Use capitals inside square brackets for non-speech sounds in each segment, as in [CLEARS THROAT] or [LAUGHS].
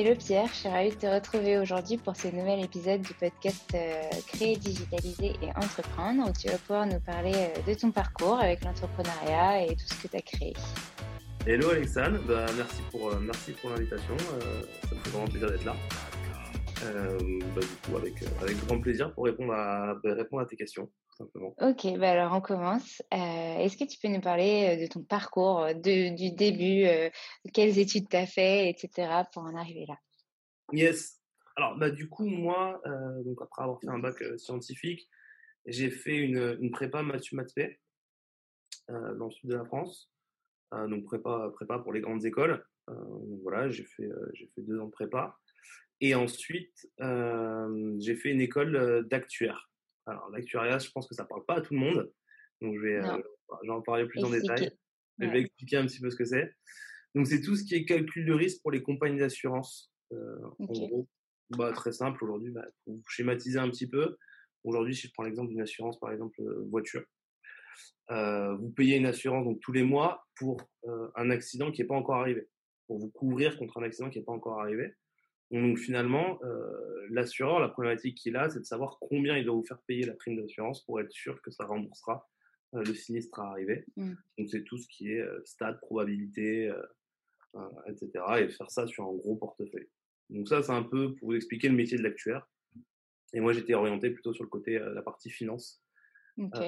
Hello Pierre, je suis ravie de te retrouver aujourd'hui pour ce nouvel épisode du podcast euh, Créer, digitaliser et entreprendre où tu vas pouvoir nous parler euh, de ton parcours avec l'entrepreneuriat et tout ce que tu as créé. Hello Alexandre, bah, merci pour, euh, merci pour l'invitation, ça me fait vraiment plaisir d'être là. Bah, du coup, avec, grand plaisir pour répondre à, bah, tes questions, simplement. Ok, bah alors on commence. Euh, Est-ce que tu peux nous parler euh, de ton parcours, euh, de- du début, euh, quelles études tu as fait, etc. pour en arriver là? Yes. Alors, bah, du coup, moi, euh, donc après avoir fait un bac scientifique, j'ai fait une, une prépa Mathieu Matspé euh, dans le sud de la France. Donc, prépa, prépa pour les grandes écoles. Donc voilà, j'ai fait, j'ai fait deux ans de prépa. Et ensuite, j'ai fait une école d'actuaire. Alors, l'actuariat, je pense que ça parle pas à tout le monde. Donc, je vais, euh, en parler plus en détail. Je vais expliquer un petit peu ce que c'est. Donc, c'est tout ce qui est calcul de risque pour les compagnies d'assurance. Euh. En gros, bah, très simple aujourd'hui, bah, pour vous schématiser un petit peu. Aujourd'hui, si je prends l'exemple d'une assurance, par exemple, euh, voiture, euh, vous payez une assurance donc, tous les mois pour un accident qui n'est pas encore arrivé, pour vous couvrir contre un accident qui n'est pas encore arrivé. Donc finalement, euh, l'assureur, la problématique qu'il a, c'est de savoir combien il doit vous faire payer la prime d'assurance pour être sûr que ça remboursera euh, le sinistre à arriver. Mm. Donc c'est tout ce qui est euh, stade, probabilité, euh, euh, etc. Et faire ça sur un gros portefeuille. Donc ça, c'est un peu pour vous expliquer le métier de l'actuaire. Et moi, j'étais orienté plutôt sur le côté, euh, la partie finance. Ok.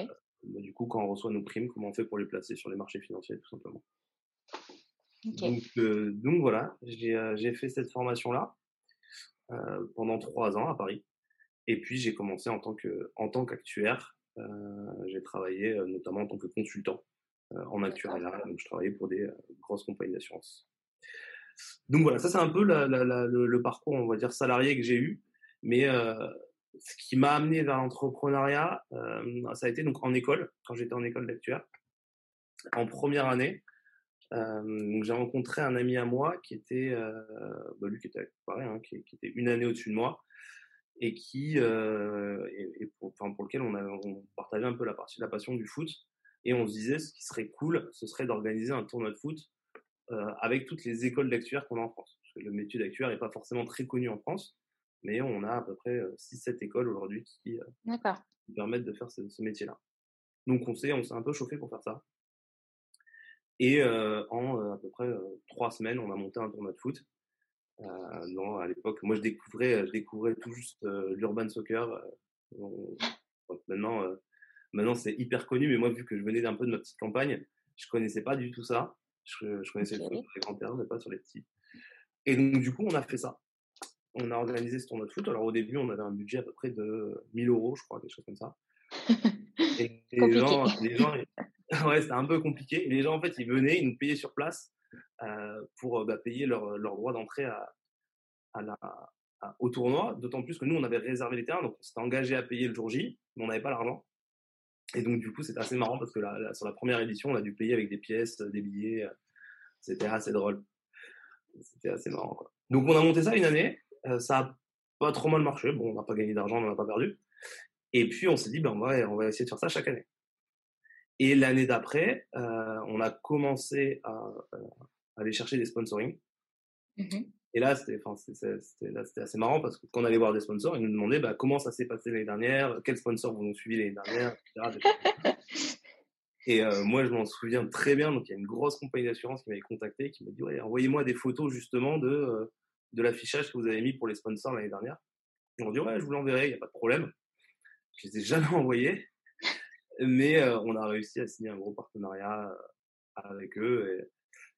Bah, du coup, quand on reçoit nos primes, comment on fait pour les placer sur les marchés financiers, tout simplement. Ok. Donc, euh, donc voilà, j'ai fait cette formation-là pendant trois ans à Paris. Et puis j'ai commencé en tant que en tant qu'actuaire. Euh, j'ai travaillé euh, notamment en tant que consultant euh, en actuariat. Donc je travaillais pour des euh, grosses compagnies d'assurance. Donc voilà, ça c'est un peu la- la- la- le, le parcours, on va dire salarié que j'ai eu. Mais euh, ce qui m'a amené vers l'entrepreneuriat, euh, ça a été donc en école, quand j'étais en école d'actuaire, en première année. Euh, donc j'ai rencontré un ami à moi qui était, euh, bah, lui qui était pareil, hein, qui, qui était une année au-dessus de moi et qui, euh, et, et pour, enfin, pour lequel on, a, on partageait un peu la partie la passion du foot et on se disait ce qui serait cool, ce serait d'organiser un tournoi de foot euh, avec toutes les écoles d'actuaires qu'on a en France. Parce que le métier d'actuaire n'est pas forcément très connu en France, mais on a à peu près 6-7 écoles aujourd'hui euh, qui permettent de faire ce, ce métier-là. Donc on s'est on s'est un peu chauffé pour faire ça. Et euh, en euh, à peu près euh, trois semaines, on a monté un tournoi de foot. Non, à l'époque, moi je découvrais, je découvrais tout juste l'urban soccer. on- maintenant, maintenant c'est hyper connu, mais moi vu que je venais d'un peu de ma petite campagne, je connaissais pas du tout ça. Je, je connaissais le foot sur les grands-pères, mais pas sur les petits. Et donc du coup, on a fait ça. On a organisé ce tournoi de foot. Alors au début, on avait un budget à peu près de 1000 euros, je crois, quelque chose comme ça. [LAUGHS] Et les gens, les gens, [LAUGHS] ouais, c'était un peu compliqué. Les gens, en fait, ils venaient, ils nous payaient sur place euh, pour bah, payer leur, leur droit d'entrée à, à la, au tournoi. D'autant plus que nous, on avait réservé les terrains, donc on s'était engagé à payer le jour J, mais on n'avait pas l'argent. Et donc, du coup, c'était assez marrant parce que la- sur la première édition, on a dû payer avec des pièces, des billets. euh, C'était assez drôle. C'était assez marrant. Quoi. Donc, on a monté ça une année. euh, ça a pas trop mal marché. Bon, on n'a pas gagné d'argent, on n'en a pas perdu. Et puis, on s'est dit, ben, va, on va essayer de faire ça chaque année. Et l'année d'après, euh, on a commencé à, euh, aller chercher des sponsorings. Mhm. Et là, c'était, assez marrant parce que quand on allait voir des sponsors, ils nous demandaient bah, comment ça s'est passé l'année dernière, quels sponsors vous ont suivi l'année dernière, etc. [LAUGHS] Et euh, moi, je m'en souviens très bien. Donc, il y a une grosse compagnie d'assurance qui m'avait contacté, qui m'a dit ouais, envoyez-moi des photos justement de, euh, de l'affichage que vous avez mis pour les sponsors l'année dernière. Et on dit ouais, je vous l'enverrai, il n'y a pas de problème. Je les ai jamais [LAUGHS] envoyés, mais euh, on a réussi à signer un gros partenariat euh, avec eux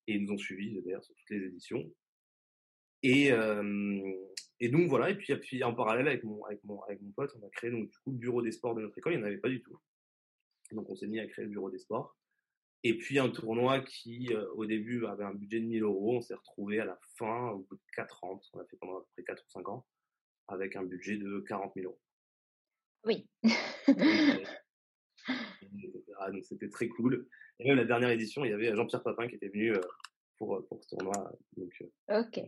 et, et ils nous ont suivis d'ailleurs sur toutes les éditions. Et, euh, et donc voilà, et puis, et puis en parallèle avec mon, avec, mon, avec mon pote, on a créé donc du coup le bureau des sports de notre école, il n'y en avait pas du tout. Donc on s'est mis à créer le bureau des sports. Et puis un tournoi qui euh, au début avait un budget de 1000 euros, on s'est retrouvé à la fin, au bout de 4 ans, parce qu'on a fait pendant à peu près 4 ou 5 ans, avec un budget de 40 000 euros. Oui. [LAUGHS] etc. Donc c'était très cool. Et même la dernière édition, il y avait Jean-Pierre Papin qui était venu euh, pour, pour ce tournoi. Donc, euh, ok.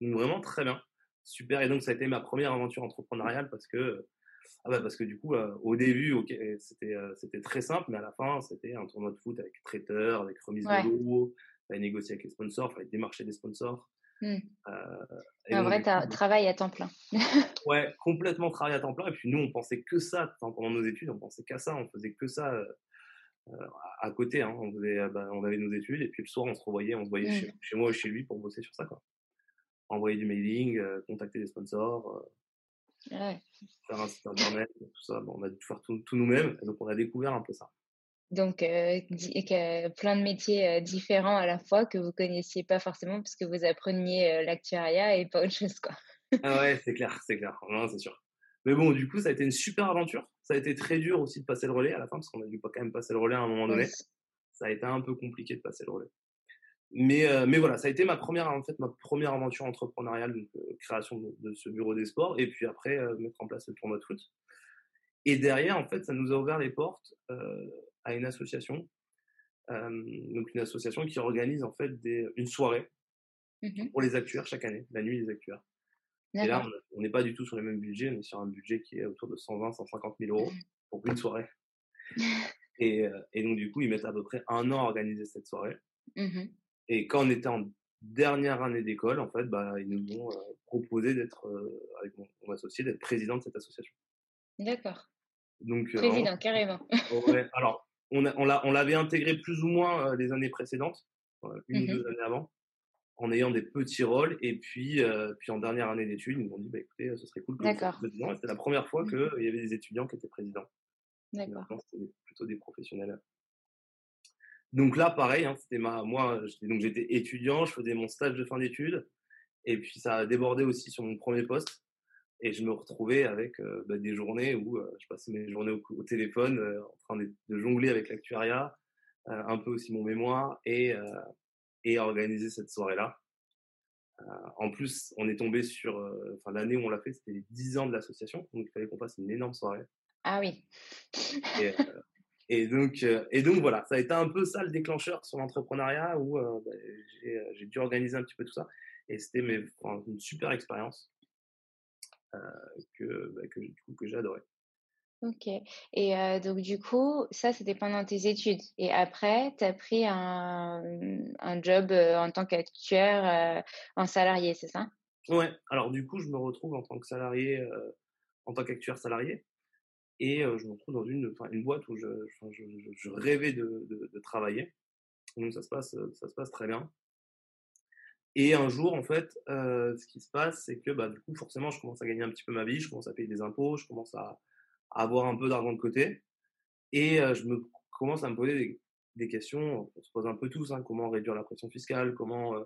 donc vraiment très bien. Super. Et donc ça a été ma première aventure entrepreneuriale parce que, ah bah parce que du coup, euh, au début, c'était euh, c'était très simple, mais à la fin, c'était un tournoi de foot avec traiteur, avec remise Ouais. de lot, fallait négocier avec les sponsors, fallait démarcher des sponsors. Hmm. Euh, Un donc, vrai coup, travail à temps plein. [LAUGHS] Ouais, complètement travail à temps plein. Et puis nous, on pensait que ça pendant nos études, on pensait qu'à ça, on faisait que ça euh, euh, à côté. Hein. On, faisait, euh, bah, on avait nos études et puis le soir, on se revoyait, on se voyait chez, chez moi ou chez lui pour bosser sur ça. Quoi. Envoyer du mailing, euh, contacter des sponsors, euh, Ouais. faire un site internet, tout ça. Bon, on a dû faire tout, tout nous-mêmes. Donc on a découvert un peu ça. Donc, euh, que- plein de métiers euh, différents à la fois que vous connaissiez pas forcément parce que vous appreniez euh, l'actuariat et pas autre chose, quoi. [LAUGHS] Ah ouais, c'est clair, c'est clair. Non, c'est sûr. Mais bon, du coup, ça a été une super aventure. Ça a été très dur aussi de passer le relais à la fin, parce qu'on a dû pas quand même passer le relais à un moment donné. Oui. ça a été un peu compliqué de passer le relais. Mais, euh, mais voilà, ça a été ma première, en fait, ma première aventure entrepreneuriale, donc création de, de ce bureau des sports, et puis après mettre en place le tournoi de foot. Et derrière, en fait, ça nous a ouvert les portes euh, à une association, donc une association qui organise en fait des, une soirée Mhm. pour les actuaires chaque année, la nuit des actuaires. Et là, on n'est pas du tout sur les mêmes budgets, on est sur un budget qui est autour de 120, 150 000 euros pour une soirée. [LAUGHS] Et, euh, et donc, du coup, ils mettent à peu près un an à organiser cette soirée. Mhm. Et quand on était en dernière année d'école, en fait, bah, ils nous ont euh, proposé d'être, euh, avec mon, mon associé, d'être président de cette association. D'accord. Donc, euh, Président, carrément. ouais, alors, on, a- l'avait intégré plus ou moins euh, les années précédentes, euh, une ou deux années avant, en ayant des petits rôles. Et puis, euh, puis en dernière année d'études, ils nous ont dit, bah, écoutez, ce serait cool que vous président. C'était la première fois Mhm. qu'il y avait des étudiants qui étaient présidents. D'accord. C'était plutôt des professionnels. Donc là, pareil, hein, c'était ma, moi, donc j'étais étudiant, je faisais mon stage de fin d'études, et puis ça a débordé aussi sur mon premier poste, et je me retrouvais avec euh, bah, des journées où euh, je passais mes journées au, téléphone, euh, en train de, jongler avec l'actuariat, un peu aussi mon mémoire, et et organiser cette soirée-là. en plus, on est tombé sur, enfin l'année où on l'a fait, c'était les 10 ans de l'association, donc il fallait qu'on fasse une énorme soirée. Ah oui. Et donc, et donc voilà, ça a été un peu ça le déclencheur sur l'entrepreneuriat où bah, j'ai dû organiser un petit peu tout ça. Et c'était une super expérience que, bah, que, que j'ai adoré. Ok. Et donc, du coup, ça, c'était pendant tes études. Et après, tu as pris un, un job en tant qu'actuaire en salarié, c'est ça? Ouais. Alors, du coup, je me retrouve en tant que salarié, en tant qu'actuaire salarié. Et je me retrouve dans une, une boîte où je, je, je rêvais de, de, de, travailler. Donc ça se passe, ça se passe très bien. Et un jour, en fait, euh, ce qui se passe, c'est que bah, du coup, forcément, je commence à gagner un petit peu ma vie, je commence à payer des impôts, je commence à, avoir un peu d'argent de côté. Et je me commence à me poser des, questions, on se pose un peu tous, hein, comment réduire la pression fiscale, comment euh,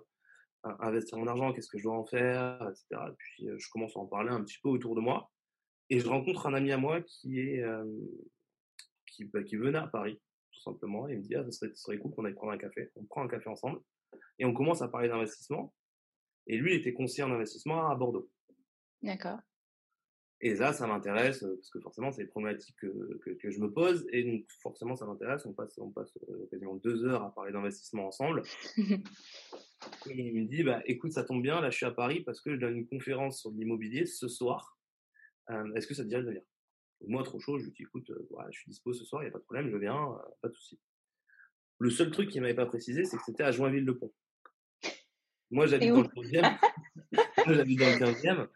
investir mon argent, qu'est-ce que je dois en faire, etc. Et puis je commence à en parler un petit peu autour de moi. Et je rencontre un ami à moi qui est euh, bah, qui venait à Paris, tout simplement. Et il me dit, ah, ce serait cool qu'on aille prendre un café. On prend un café ensemble. Et on commence à parler d'investissement. Et lui, il était conseiller en investissement à Bordeaux. D'accord. Et là, ça m'intéresse, euh, parce que forcément, c'est des problématiques que, que, que, je me pose. Et donc, forcément, ça m'intéresse. On passe, on passe euh, quasiment deux heures à parler d'investissement ensemble. [LAUGHS] et il me dit, bah, écoute, ça tombe bien, là, je suis à Paris parce que je donne une conférence sur l'immobilier ce soir. Est-ce que ça te dirait de venir? Moi, trop chaud, je lui dis, écoute, je suis dispo ce soir, il n'y a pas de problème, je viens, pas de souci. Le seul truc qu'il m'avait pas précisé, c'est que c'était à Joinville-le-Pont. [LAUGHS] Moi, j'habite dans le 15e. moi, j'habite dans le 15e.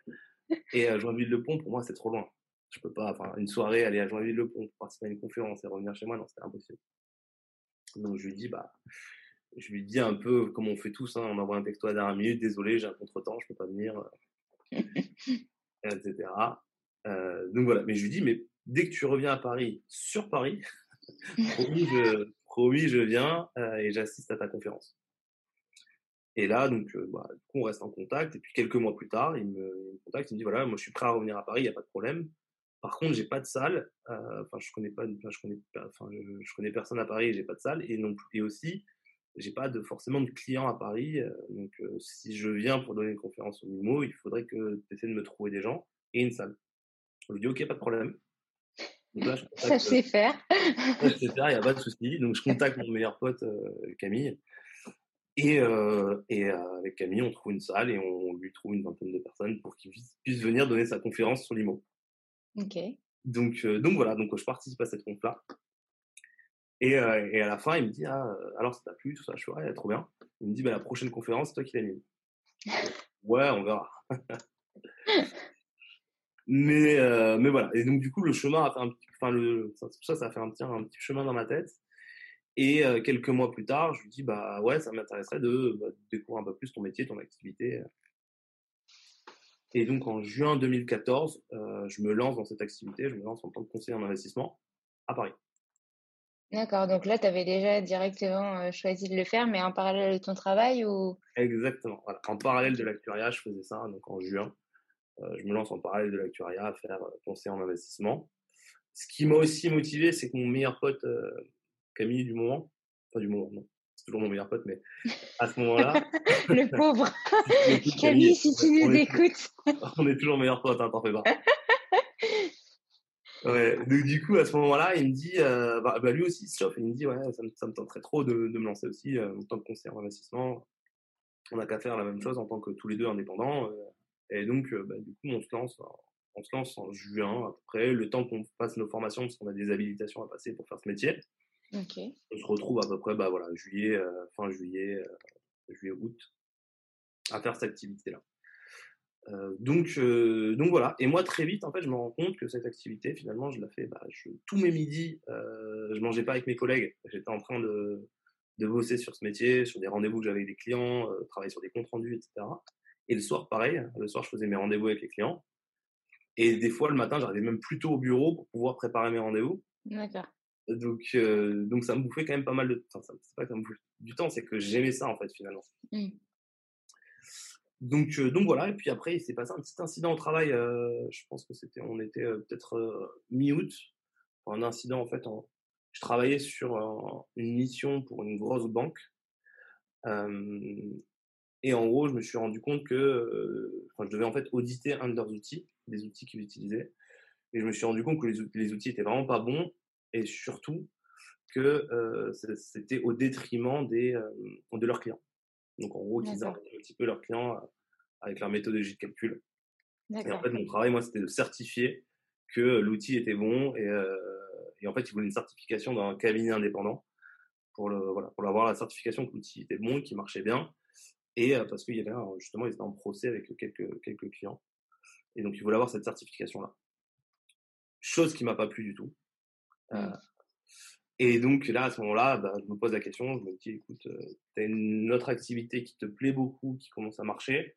Et à Joinville-le-Pont, pour moi, c'est trop loin. Je peux pas, enfin, une soirée, aller à Joinville-le-Pont pour participer à une conférence et revenir chez moi, non, c'était impossible. Donc, je lui dis, bah, je lui dis un peu comme on fait tous, hein, on envoie un texto à dernière minute, désolé, j'ai un contre-temps, je peux pas venir, [LAUGHS] etc. Euh, donc voilà, mais je lui dis, mais dès que tu reviens à Paris, sur Paris, [LAUGHS] promis, je, promis, je viens euh, et j'assiste à ta conférence. Et là, donc, euh, bah, du coup, on reste en contact. Et puis quelques mois plus tard, il me, contacte, il me dit voilà, moi, je suis prêt à revenir à Paris, il n'y a pas de problème. Par contre, j'ai pas de salle. Enfin, je connais pas, je connais, enfin, je, connais personne à Paris, j'ai pas de salle. Et non et aussi, j'ai pas de forcément de clients à Paris. donc, si je viens pour donner une conférence au MIMO, il faudrait que tu essaies de me trouver des gens et une salle. Je lui dis, OK, pas de problème. [LAUGHS] ça, je sais faire. ça, je sais faire, il n'y a pas de souci. Donc, je contacte mon meilleur pote, euh, Camille. Et, euh, et euh, avec Camille, on trouve une salle et on, lui trouve une vingtaine de personnes pour qu'il puisse venir donner sa conférence sur l'IMO. OK. Donc, donc voilà, donc je participe à cette conf-là. Et, et, à la fin, il me dit, ah, alors ça t'a plu, tout ça, je suis ouais, trop bien. Il me dit, bah, la prochaine conférence, c'est toi qui l'anime. [LAUGHS] ouais, on verra. Mais, euh, mais voilà. Et donc, du coup, le chemin a fait un petit, enfin, le, ça, ça a fait un petit, un petit chemin dans ma tête. Et euh, quelques mois plus tard, je lui dis, bah ouais, ça m'intéresserait de, bah, découvrir un peu plus ton métier, ton activité. Et donc, en juin 2014, euh, je me lance dans cette activité, je me lance en tant que conseiller en investissement à Paris. D'accord, donc là, tu avais déjà directement choisi de le faire, mais en parallèle de ton travail ou? Exactement, voilà. En parallèle de l'actuariat, je faisais ça, donc en juin. Euh, je me lance en parallèle de l'actuariat à faire euh, conseiller en investissement. Ce qui m'a aussi motivé, c'est que mon meilleur pote, euh, Camille du moment, enfin du moment, non, c'est toujours mon meilleur pote, mais à ce moment-là. [LAUGHS] le pauvre [LAUGHS] Camille, si tu nous écoutes. [LAUGHS] on est toujours meilleur pote, hein, t'en fais pas. Ouais, donc du coup, à ce moment-là, il me dit, bah, bah, lui aussi, chauffe, il me dit, ouais, ça me, ça me tenterait trop de, de, me lancer aussi en tant que conseiller en investissement. On n'a qu'à faire la même chose en tant que tous les deux indépendants. Et donc, bah, du coup, on se lance, on se lance en juin à peu près, le temps qu'on fasse nos formations, parce qu'on a des habilitations à passer pour faire ce métier. On se retrouve à peu près, bah voilà, juillet, fin juillet, juillet, août, à faire cette activité-là. Euh, donc, euh, donc voilà. Et moi, très vite, en fait, je me rends compte que cette activité, finalement, je la fais bah, je, tous mes midis. Euh, je mangeais pas avec mes collègues. J'étais en train de, de bosser sur ce métier, sur des rendez-vous que j'avais avec des clients, travailler sur des comptes rendus, etc. Et le soir, pareil. Le soir, je faisais mes rendez-vous avec les clients. Et des fois, le matin, j'arrivais même plus tôt au bureau pour pouvoir préparer mes rendez-vous. D'accord. Donc, euh, donc ça me bouffait quand même pas mal de temps. Enfin, c'est pas que ça me bouffait du temps, c'est que j'aimais ça en fait finalement. Mmh. Donc, euh, donc voilà. Et puis après, il s'est passé un petit incident au travail. euh, je pense que c'était, on était peut-être mi-août. Un incident en fait. En, je travaillais sur une mission pour une grosse banque. Et en gros, je me suis rendu compte que je devais en fait auditer un de leurs outils, des outils qu'ils utilisaient. Et je me suis rendu compte que les, les outils étaient vraiment pas bons et surtout que euh, c'était au détriment des, euh, de leurs clients. Donc en gros, qu'ils arrêtent un petit peu leurs clients euh, avec leur méthodologie de calcul. Et en fait, mon travail, moi, c'était de certifier que l'outil était bon et, euh, et en fait, ils voulaient une certification d'un cabinet indépendant pour le voilà pour avoir la certification que l'outil était bon, qu'il marchait bien et parce qu'il y avait justement ils étaient en procès avec quelques quelques clients et donc ils voulaient avoir cette certification là. Chose qui m'a pas plu du tout. Euh, Mmh. et donc là, à ce moment-là, bah, je me pose la question, je me dis, écoute, tu as une autre activité qui te plaît beaucoup, qui commence à marcher.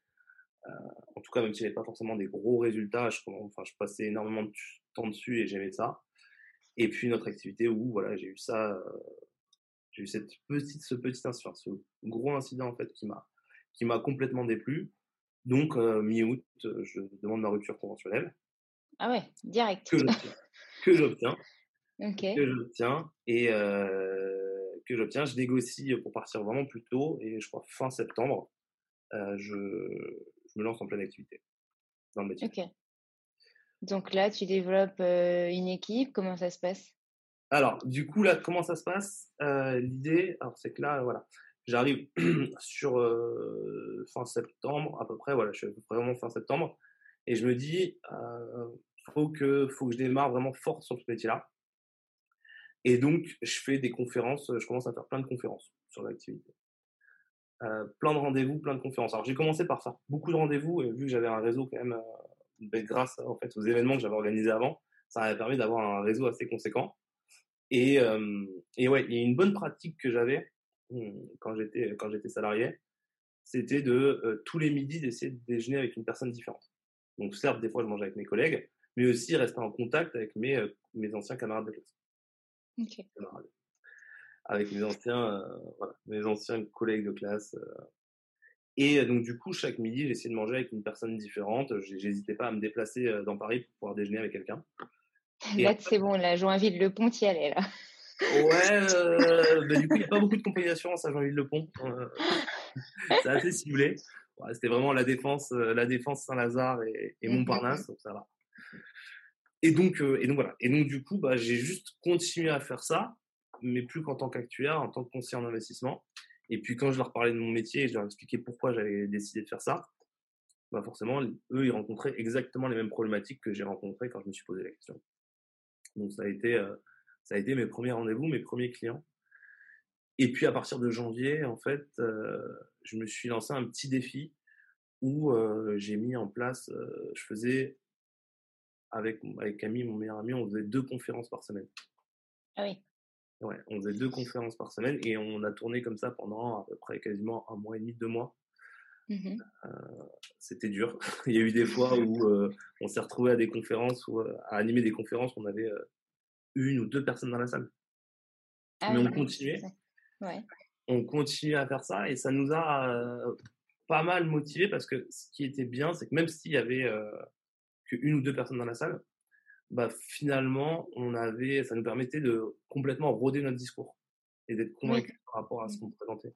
Euh, en tout cas, même si j'avais pas forcément des gros résultats, je, enfin, je passais énormément de tu- temps dessus et j'aimais ça. Et puis une autre activité où voilà, j'ai eu ça, euh, j'ai eu cette petite, ce petit incident, ce gros incident en fait qui m'a, qui m'a complètement déplu. Donc euh, mi-août, euh, je demande ma rupture conventionnelle Ah ouais, direct. que j'obtiens, que j'obtiens Ok. que j'obtiens et euh, que j'obtiens. Je négocie pour partir vraiment plus tôt et je crois fin septembre, euh, je, je me lance en pleine activité dans le métier. Donc là, tu développes euh, une équipe. Comment ça se passe? Alors, du coup, là, comment ça se passe? Euh, L'idée, alors c'est que là, voilà, j'arrive [CLEARS THROAT] sur euh, fin septembre, à peu près, voilà, je suis à peu près vraiment fin septembre, et je me dis, euh, faut que, faut que je démarre vraiment fort sur ce métier-là. Et donc, je fais des conférences, je commence à faire plein de conférences sur l'activité. Euh, plein de rendez-vous, plein de conférences. Alors, j'ai commencé par ça, beaucoup de rendez-vous, et vu que j'avais un réseau quand même, euh, ben, grâce en fait aux événements que j'avais organisés avant, ça m'avait permis d'avoir un réseau assez conséquent. Et, euh, et ouais, il y a une bonne pratique que j'avais hum, quand j'étais quand j'étais salarié, c'était de euh, tous les midis d'essayer de déjeuner avec une personne différente. Donc certes, des fois je mangeais avec mes collègues, mais aussi rester en contact avec mes euh, mes anciens camarades de classe, Avec mes anciens euh, voilà, mes anciens collègues de classe. euh. Et euh, donc du coup, chaque midi, j'essayais de manger avec une personne différente. J'hésitais pas à me déplacer dans Paris pour pouvoir déjeuner avec quelqu'un. [LAUGHS] Là, c'est bon, la Joinville-le-Pont, y allait là. Ouais, [LAUGHS] euh, bah, du coup, il n'y a pas beaucoup de compagnies d'assurance à Jean-Yves-le-Pont. Euh, c'est assez ciblé. Ouais, C'était vraiment la défense, la défense Saint-Lazare et, et. Montparnasse, donc ça va. Et donc, euh, et donc voilà. Et donc du coup, bah, j'ai juste continué à faire ça, mais plus qu'en tant qu'actuaire, en tant que conseiller en investissement. Et puis quand je leur parlais de mon métier, et je leur expliquais pourquoi j'avais décidé de faire ça, bah forcément, eux, ils rencontraient exactement les mêmes problématiques que j'ai rencontrées quand je me suis posé la question. Donc ça a été, euh, ça a été mes premiers rendez-vous, mes premiers clients. Et puis à partir de janvier, en fait, euh, je me suis lancé un petit défi où euh, j'ai mis en place, euh, je faisais avec avec Camille, mon meilleur ami, on faisait deux conférences par semaine. Ah oui. Ouais, on faisait deux conférences par semaine et on a tourné comme ça pendant à peu près quasiment un mois et demi, deux mois. Mhm. C'était dur. [LAUGHS] Il y a eu des fois où euh, on s'est retrouvé à des conférences ou euh, à animer des conférences où on avait euh, une ou deux personnes dans la salle. Ah Mais on continuait. Ouais. on continue à faire ça et ça nous a euh, pas mal motivé parce que ce qui était bien, c'est que même s'il y avait euh, qu'une ou deux personnes dans la salle, bah finalement, on avait, ça nous permettait de complètement roder notre discours et d'être convaincus par rapport à ce qu'on présentait.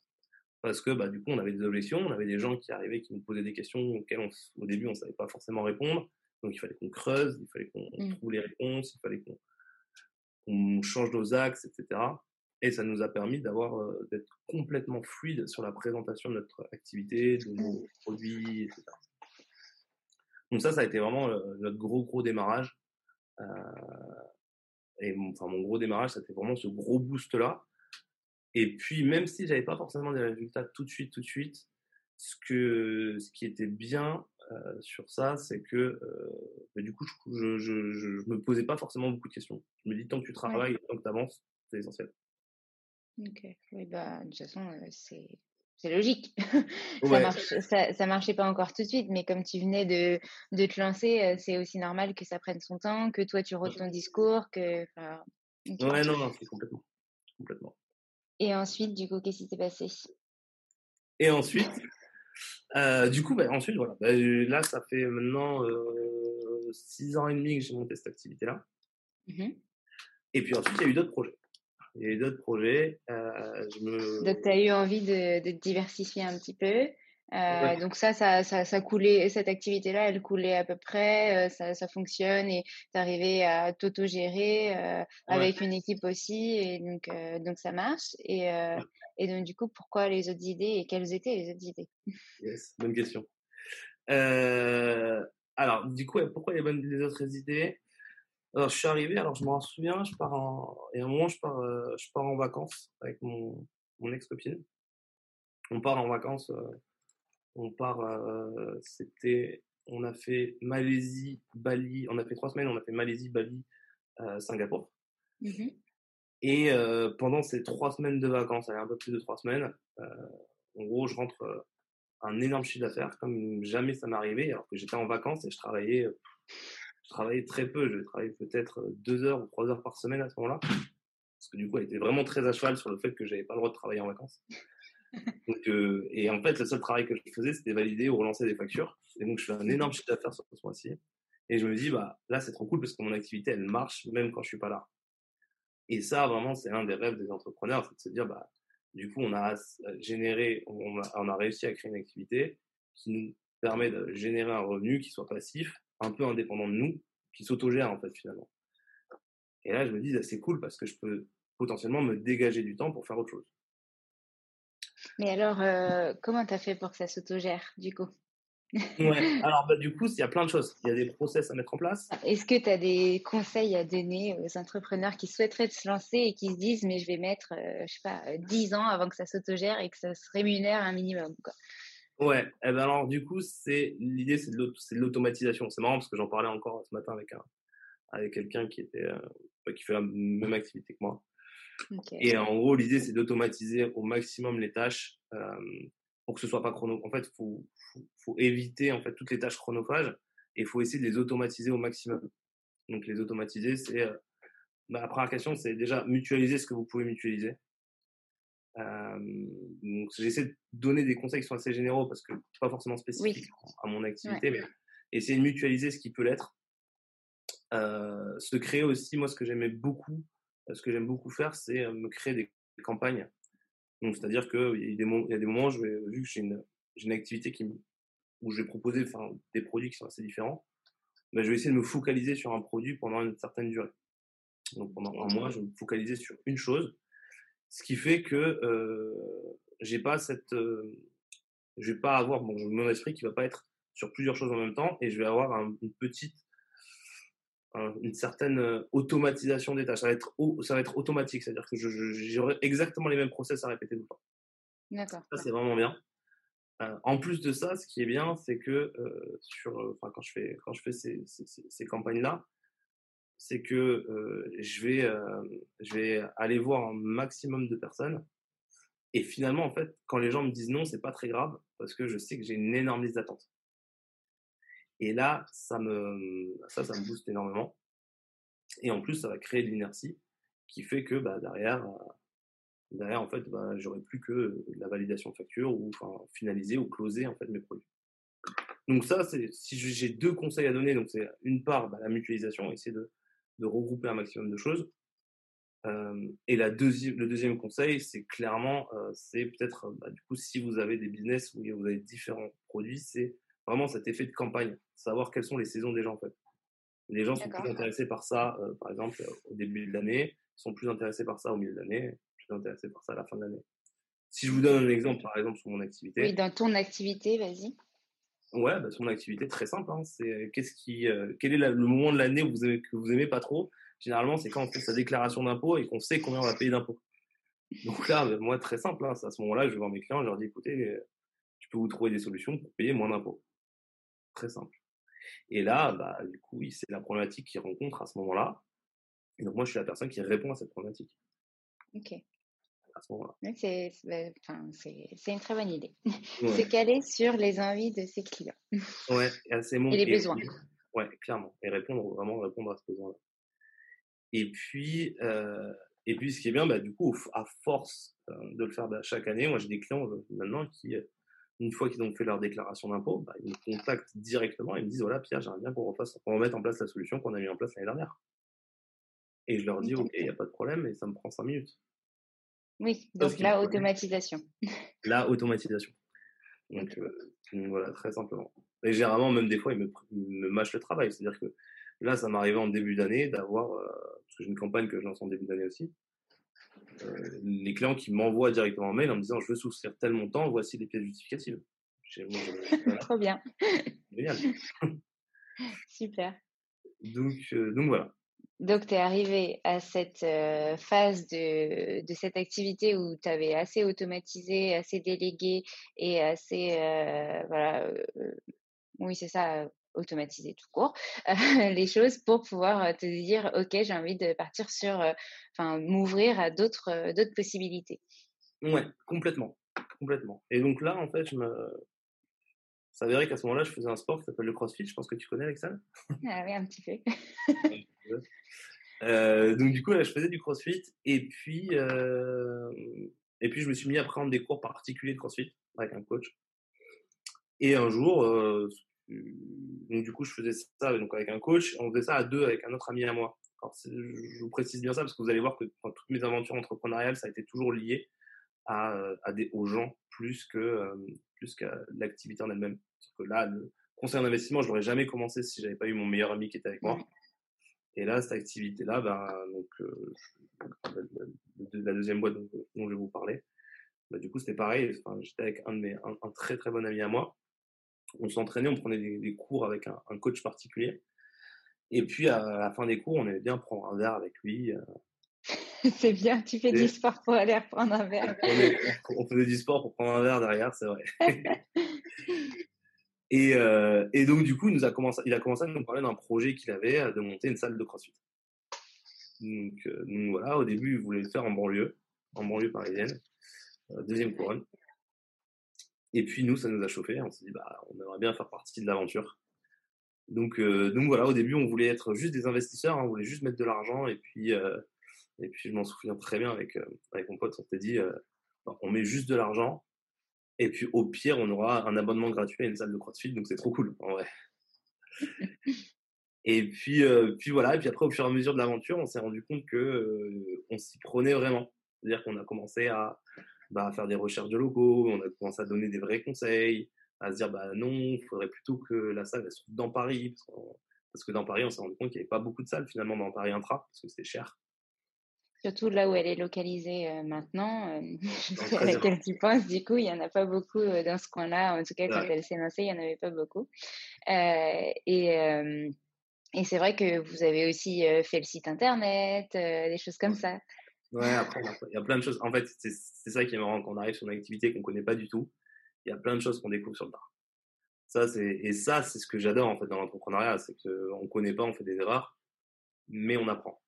Parce que bah, du coup, on avait des objections, on avait des gens qui arrivaient, qui nous posaient des questions auxquelles on, au début, on savait pas forcément répondre. Donc il fallait qu'on creuse, il fallait qu'on Mm. trouve les réponses, il fallait qu'on change nos axes, etc. Et ça nous a permis d'avoir euh, d'être complètement fluide sur la présentation de notre activité, de nos produits, etc. Donc ça, ça a été vraiment notre gros gros démarrage. Euh, et mon, enfin mon gros démarrage, c'était vraiment ce gros boost là. Et puis même si j'avais pas forcément des résultats tout de suite, tout de suite, ce que ce qui était bien euh, sur ça, c'est que euh, bah, du coup, je, je, je, je me posais pas forcément beaucoup de questions. Je me dis tant que tu travailles, tant que tu avances, c'est essentiel. Ok. Oui, bah, de toute façon, c'est c'est logique. [LAUGHS] ça, marche, ça, ça marchait pas encore tout de suite, mais comme tu venais de, de te lancer, euh, c'est aussi normal que ça prenne son temps, que toi tu rôdes ton discours, que enfin, Ouais, non, non, c'est complètement. complètement. Et ensuite, du coup, qu'est-ce qui s'est passé? Et ensuite, euh, du coup, bah, ensuite, voilà. Bah, là, ça fait maintenant euh, six ans et demi que j'ai monté cette activité-là. Mmh Et puis ensuite, il y a eu d'autres projets. Il y a eu d'autres projets. Euh, je me... Donc, tu as eu envie de, de, diversifier un petit peu. Euh, donc ça, ça, ça, ça, coulait, cette activité-là, elle coulait à peu près, euh, ça, ça fonctionne et tu arrivé à t'auto-gérer euh, avec une équipe aussi et donc, donc ça marche. Et, et donc du coup, pourquoi les autres idées et quelles étaient les autres idées? Yes, bonne question. alors, du coup, pourquoi les, bonnes, les autres idées? Alors, je suis arrivé, alors je m'en souviens, je pars en, et à un moment, je pars, je pars en vacances avec mon, mon ex-copine. On part en vacances on part, euh, c'était, on a fait Malaisie, Bali, on a fait trois semaines, on a fait Malaisie, Bali, euh, Singapour. Mmh Et euh, pendant ces trois semaines de vacances, un peu plus de trois semaines, en gros, je rentre un énorme chiffre d'affaires, comme jamais ça m'est arrivé, alors que j'étais en vacances et je travaillais, je travaillais très peu, je travaillais peut-être deux heures ou trois heures par semaine à ce moment-là, parce que du coup, elle était vraiment très à cheval sur le fait que j'avais pas le droit de travailler en vacances. [LAUGHS] Donc, euh, et en fait, le seul travail que je faisais, c'était valider ou relancer des factures. Et donc, je fais un énorme chiffre d'affaires sur ce mois-ci. Et je me dis, bah, là, c'est trop cool parce que mon activité, elle marche même quand je suis pas là. Et ça, vraiment, c'est un des rêves des entrepreneurs, c'est de se dire, bah, du coup, on a généré, on a, on a réussi à créer une activité qui nous permet de générer un revenu qui soit passif, un peu indépendant de nous, qui s'autogère, en fait, finalement. Et là, je me dis, c'est cool parce que je peux potentiellement me dégager du temps pour faire autre chose. Mais alors, euh, comment tu as fait pour que ça s'autogère, du coup? Ouais, [LAUGHS] alors bah, du coup, il y a plein de choses. Il y a des process à mettre en place. Est-ce que tu as des conseils à donner aux entrepreneurs qui souhaiteraient se lancer et qui se disent, mais je vais mettre, euh, je sais pas, 10 ans avant que ça s'autogère et que ça se rémunère un minimum quoi? Ouais, eh ben alors du coup, c'est l'idée, c'est de l'automatisation. C'est marrant parce que j'en parlais encore ce matin avec un, avec quelqu'un qui était, euh, qui fait la même activité que moi. Et en gros, l'idée, c'est d'automatiser au maximum les tâches euh, pour que ce soit pas chrono. En fait, faut, faut, faut, éviter en fait toutes les tâches chronophages et faut essayer de les automatiser au maximum. Donc, les automatiser, c'est euh, bah, la première question, c'est déjà mutualiser ce que vous pouvez mutualiser. Euh, donc, j'essaie de donner des conseils qui sont assez généraux parce que pas forcément spécifiques à mon activité, mais essayer de mutualiser ce qui peut l'être. Euh, se créer aussi, moi, ce que j'aimais beaucoup, ce que j'aime beaucoup faire, c'est me créer des campagnes. Donc, c'est-à-dire qu'il y, a des moments, il y a des moments, je vais, vu que j'ai une, une, activité qui, où je vais proposer enfin, des produits qui sont assez différents, ben, je vais essayer de me focaliser sur un produit pendant une certaine durée. Donc, pendant un mois, je vais me focaliser sur une chose, ce qui fait que j'ai pas cette, je vais pas avoir bon, mon esprit qui va pas être sur plusieurs choses en même temps, et je vais avoir une petite une certaine automatisation des tâches. Ça va être, ça va être automatique, c'est-à-dire que j'aurai exactement les mêmes process à répéter tout le temps. D'accord. Ça, c'est vraiment bien. Euh, en plus de ça, ce qui est bien, c'est que euh, sur, quand je fais, quand je fais ces, ces, ces campagnes-là, c'est que je, vais, je vais aller voir un maximum de personnes. Et finalement, en fait, quand les gens me disent non, c'est pas très grave parce que je sais que j'ai une énorme liste d'attente. Et là, ça me, ça, ça me booste énormément. Et en plus, ça va créer de l'inertie qui fait que bah, derrière, derrière, en fait, bah, j'aurai plus que la validation facture ou enfin, finaliser ou closer en fait mes produits. Donc ça, c'est si j'ai deux conseils à donner, donc c'est une part bah, la mutualisation, essayer de, de regrouper un maximum de choses. Euh, et la deuxième, le deuxième conseil, c'est clairement, euh, c'est peut-être, bah, du coup, si vous avez des business où vous avez différents produits, c'est vraiment cet effet de campagne, savoir quelles sont les saisons des gens en fait. Les gens sont plus intéressés par ça, euh, par exemple, au début de l'année, sont plus intéressés par ça au milieu de l'année, plus intéressés par ça à la fin de l'année. Si je vous donne un exemple, par exemple, sur mon activité. Oui, dans ton activité, vas-y. Ouais, bah, mon activité, très simple. Hein, c'est euh, qu'est-ce qui, quel est le moment de l'année que vous aimez pas trop? Généralement, c'est quand on fait sa déclaration d'impôt et qu'on sait combien on va payer d'impôts. Donc là, bah, moi, très simple. Hein, à ce moment-là, je vais voir mes clients, je leur dis écoutez, je peux vous trouver des solutions pour payer moins d'impôts très simple. Et là, bah, du coup, c'est la problématique qu'ils rencontrent à ce moment-là. Et donc, moi, je suis la personne qui répond à cette problématique. Ok. À ce moment-là. C'est une très bonne idée. [LAUGHS] C'est caler sur les envies de ses clients. Ouais, et, et les besoins. ouais, clairement. Et répondre, vraiment répondre à ce besoin-là. Et puis, et puis, ce qui est bien, bah, du coup, à force de le faire bah, chaque année, moi j'ai des clients maintenant qui, une fois qu'ils ont fait leur déclaration d'impôt, bah, ils me contactent directement et me disent voilà, Pierre, j'aimerais bien qu'on refasse, qu'on remette en place la solution qu'on a mis en place l'année dernière. Et je leur dis ok, il n'y a pas de problème, et ça me prend cinq minutes. Oui, donc la automatisation. [LAUGHS] La automatisation. Donc, voilà, très simplement. Et généralement, même des fois, ils me, me mâchent le travail. C'est-à-dire que là, ça m'arrivait en début d'année d'avoir, parce que j'ai une campagne que je lance en début d'année aussi, les clients qui m'envoient directement un mail en me disant je veux souscrire tel montant, voici les pièces justificatives. [LAUGHS] Trop bien. Génial. [LAUGHS] Super. Donc, donc voilà. Donc, tu es arrivé à cette phase de, de, cette activité où tu avais assez automatisé, assez délégué et assez, voilà, oui, c'est ça, automatiser tout court [LAUGHS] les choses pour pouvoir te dire, OK, j'ai envie de partir sur, enfin, m'ouvrir à d'autres d'autres possibilités. Ouais, complètement. Complètement. Et donc là, en fait, je me, ça s'avérait qu'à ce moment-là, je faisais un sport qui s'appelle le CrossFit. Je pense que tu connais, Alexandre Ah oui, un petit peu. [LAUGHS] Euh, donc du coup, là, je faisais du CrossFit et puis euh, et puis je me suis mis à prendre des cours particuliers de CrossFit avec un coach. Et un jour, euh, donc du coup, je faisais ça donc avec un coach. On faisait ça à deux avec un autre ami à moi. Alors, je vous précise bien ça parce que vous allez voir que dans toutes mes aventures entrepreneuriales, ça a été toujours lié à, à des, aux gens plus que plus qu'à l'activité en elle-même. Parce que là, le conseil en investissement, je l'aurais jamais commencé si j'avais pas eu mon meilleur ami qui était avec moi. Et là, cette activité-là, ben, donc, la deuxième boîte dont, je vais vous parler, bah, du coup, c'était pareil. Enfin, J'étais avec un, de mes, un, très très bon ami à moi. On s'entraînait, on prenait des, cours avec un, coach particulier. Et puis, à la fin des cours, on aimait bien prendre un verre avec lui. Euh. [LAUGHS] c'est bien, tu fais du sport pour aller prendre un verre. on, faisait du sport pour prendre un verre derrière, c'est vrai. [LAUGHS] Et, euh, et, donc, du coup, il, nous a commencé, il a commencé à nous parler d'un projet qu'il avait euh, de monter une salle de crossfit. Donc, euh, donc, voilà, au début, il voulait le faire en banlieue, en banlieue parisienne, deuxième couronne. Et puis, nous, ça nous a chauffé. On s'est dit, bah, on aimerait bien faire partie de l'aventure. Donc, donc voilà, au début, on voulait être juste des investisseurs, hein, on voulait juste mettre de l'argent. Et puis, et puis, je m'en souviens très bien avec, avec mon pote, on s'était dit, bah, on met juste de l'argent et puis au pire, on aura un abonnement gratuit à une salle de CrossFit, donc c'est trop cool en vrai. [LAUGHS] et puis, euh, puis voilà, et puis après au fur et à mesure de l'aventure, on s'est rendu compte que euh, on s'y prenait vraiment. C'est-à-dire qu'on a commencé à, bah, faire des recherches de locaux, on a commencé à donner des vrais conseils, à se dire bah non, il faudrait plutôt que la salle elle se trouve dans Paris, parce, que dans Paris, on s'est rendu compte qu'il n'y avait pas beaucoup de salles finalement dans Paris Intra, parce que c'était cher. Surtout là où elle est localisée euh, maintenant, euh, [LAUGHS] sais à laquelle tu penses, du coup, il n'y en a pas beaucoup euh, dans ce coin-là. En tout cas, quand elle s'est lancée, il n'y en avait pas beaucoup. et et c'est vrai que vous avez aussi fait le site internet, des choses comme ça. Ouais, après, il y a plein de choses. En fait, c'est ça qui est marrant quand on arrive sur une activité qu'on ne connaît pas du tout. Il y a plein de choses qu'on découvre sur le tas. Ça, et ça, c'est ce que j'adore en fait dans l'entrepreneuriat, c'est qu'on ne connaît pas, on fait des erreurs, mais on apprend.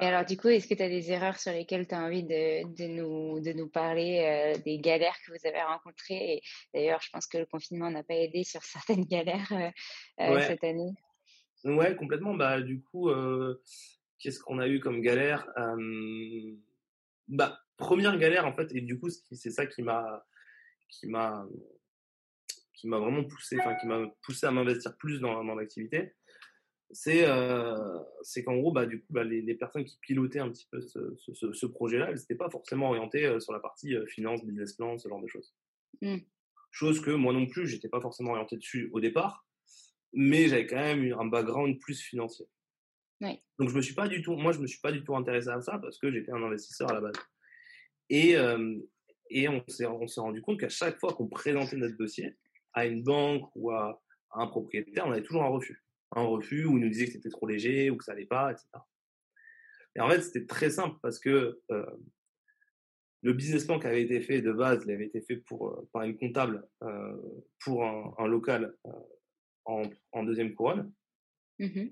Et alors, du coup, est-ce que tu as des erreurs sur lesquelles tu as envie de, de, nous, de nous parler, euh, des galères que vous avez rencontrées? Et d'ailleurs, je pense que le confinement n'a pas aidé sur [LAUGHS] certaines galères euh, euh, cette année. Ouais, complètement. Bah, du coup, qu'est-ce qu'on a eu comme galère? Bah, Première galère, en fait, et du coup, c'est ça qui m'a qui m'a qui m'a vraiment poussé, enfin qui m'a poussé à m'investir plus dans, dans l'activité c'est euh, c'est qu'en gros, bah, du coup, bah, les, les, personnes qui pilotaient un petit peu ce, ce, ce projet-là, elles n'étaient pas forcément orientées euh, sur la partie euh, finance, business plan, ce genre de choses. Mmh. Chose que moi non plus, j'étais pas forcément orienté dessus au départ, mais j'avais quand même eu un background plus financier. Donc je me suis pas du tout, moi je me suis pas du tout intéressé à ça parce que j'étais un investisseur à la base. Et, et on s'est on s'est rendu compte qu'à chaque fois qu'on présentait notre dossier à une banque ou à, à un propriétaire, on avait toujours un refus un refus où il nous disait que c'était trop léger ou que ça allait pas, etc. Et en fait, c'était très simple parce que euh, le business plan qui avait été fait de base, il avait été fait pour, euh, par une comptable euh, pour un, local en, en, deuxième couronne. Mmh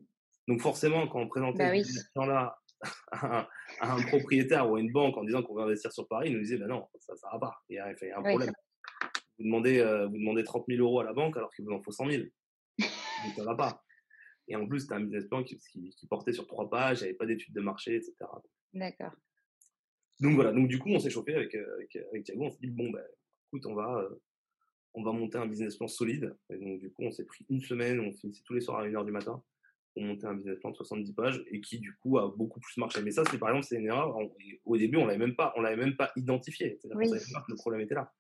Donc forcément, quand on présentait bah ce plan-là [LAUGHS] à, un propriétaire ou à une banque en disant qu'on veut investir sur Paris, il nous disait, ben non, ça ne va pas, il y a, il y a un problème. Vous demandez, vous demandez 30 000 euros à la banque alors qu'il vous en faut 100 000. [LAUGHS] Donc ça va pas. Et en plus, c'était un business plan qui, qui, portait sur trois pages, il n'y avait pas d'études de marché, etc. D'accord. Donc voilà, donc du coup, on s'est chauffé avec, avec, avec Thiago, on s'est dit, bon, ben, écoute, on va, on va monter un business plan solide. Et donc du coup, on s'est pris une semaine, on finissait tous les soirs à 1h du matin pour monter un business plan de 70 pages et qui du coup a beaucoup plus marché. Mais ça, c'est par exemple, c'est une erreur. au début, on l'avait même pas, on l'avait même pas identifié. C'est-à-dire savait pas que le problème était là.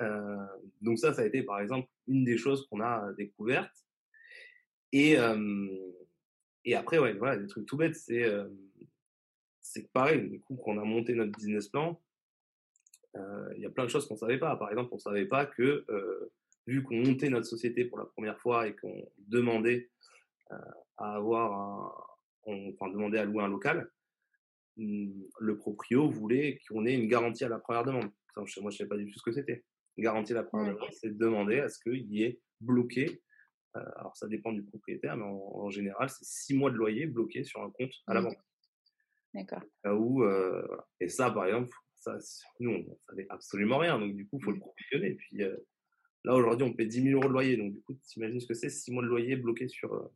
Euh, donc ça, ça a été par exemple une des choses qu'on a découvertes. Et et après, ouais, voilà, des trucs tout bêtes, c'est c'est pareil. Du coup, quand on a monté notre business plan, il y a plein de choses qu'on savait pas. Par exemple, on savait pas que vu qu'on montait notre société pour la première fois et qu'on demandait à avoir un, enfin demander à louer un local, mmh, le proprio voulait qu'on ait une garantie à la première demande. moi, je ne savais pas du tout ce que c'était. Garantie à la première demande, c'est demander à ce qu'il y ait bloqué. Euh, alors, ça dépend du propriétaire, mais en, général, c'est six mois de loyer bloqué sur un compte à la banque. D'accord. Euh, Et ça, par exemple, ça, nous, on ne savait absolument rien. Donc, du coup, il faut le mmh. provisionner. Et puis, euh, là, aujourd'hui, on paie 10 000 euros de loyer. Donc, du coup, tu imagines ce que c'est, six mois de loyer bloqué sur,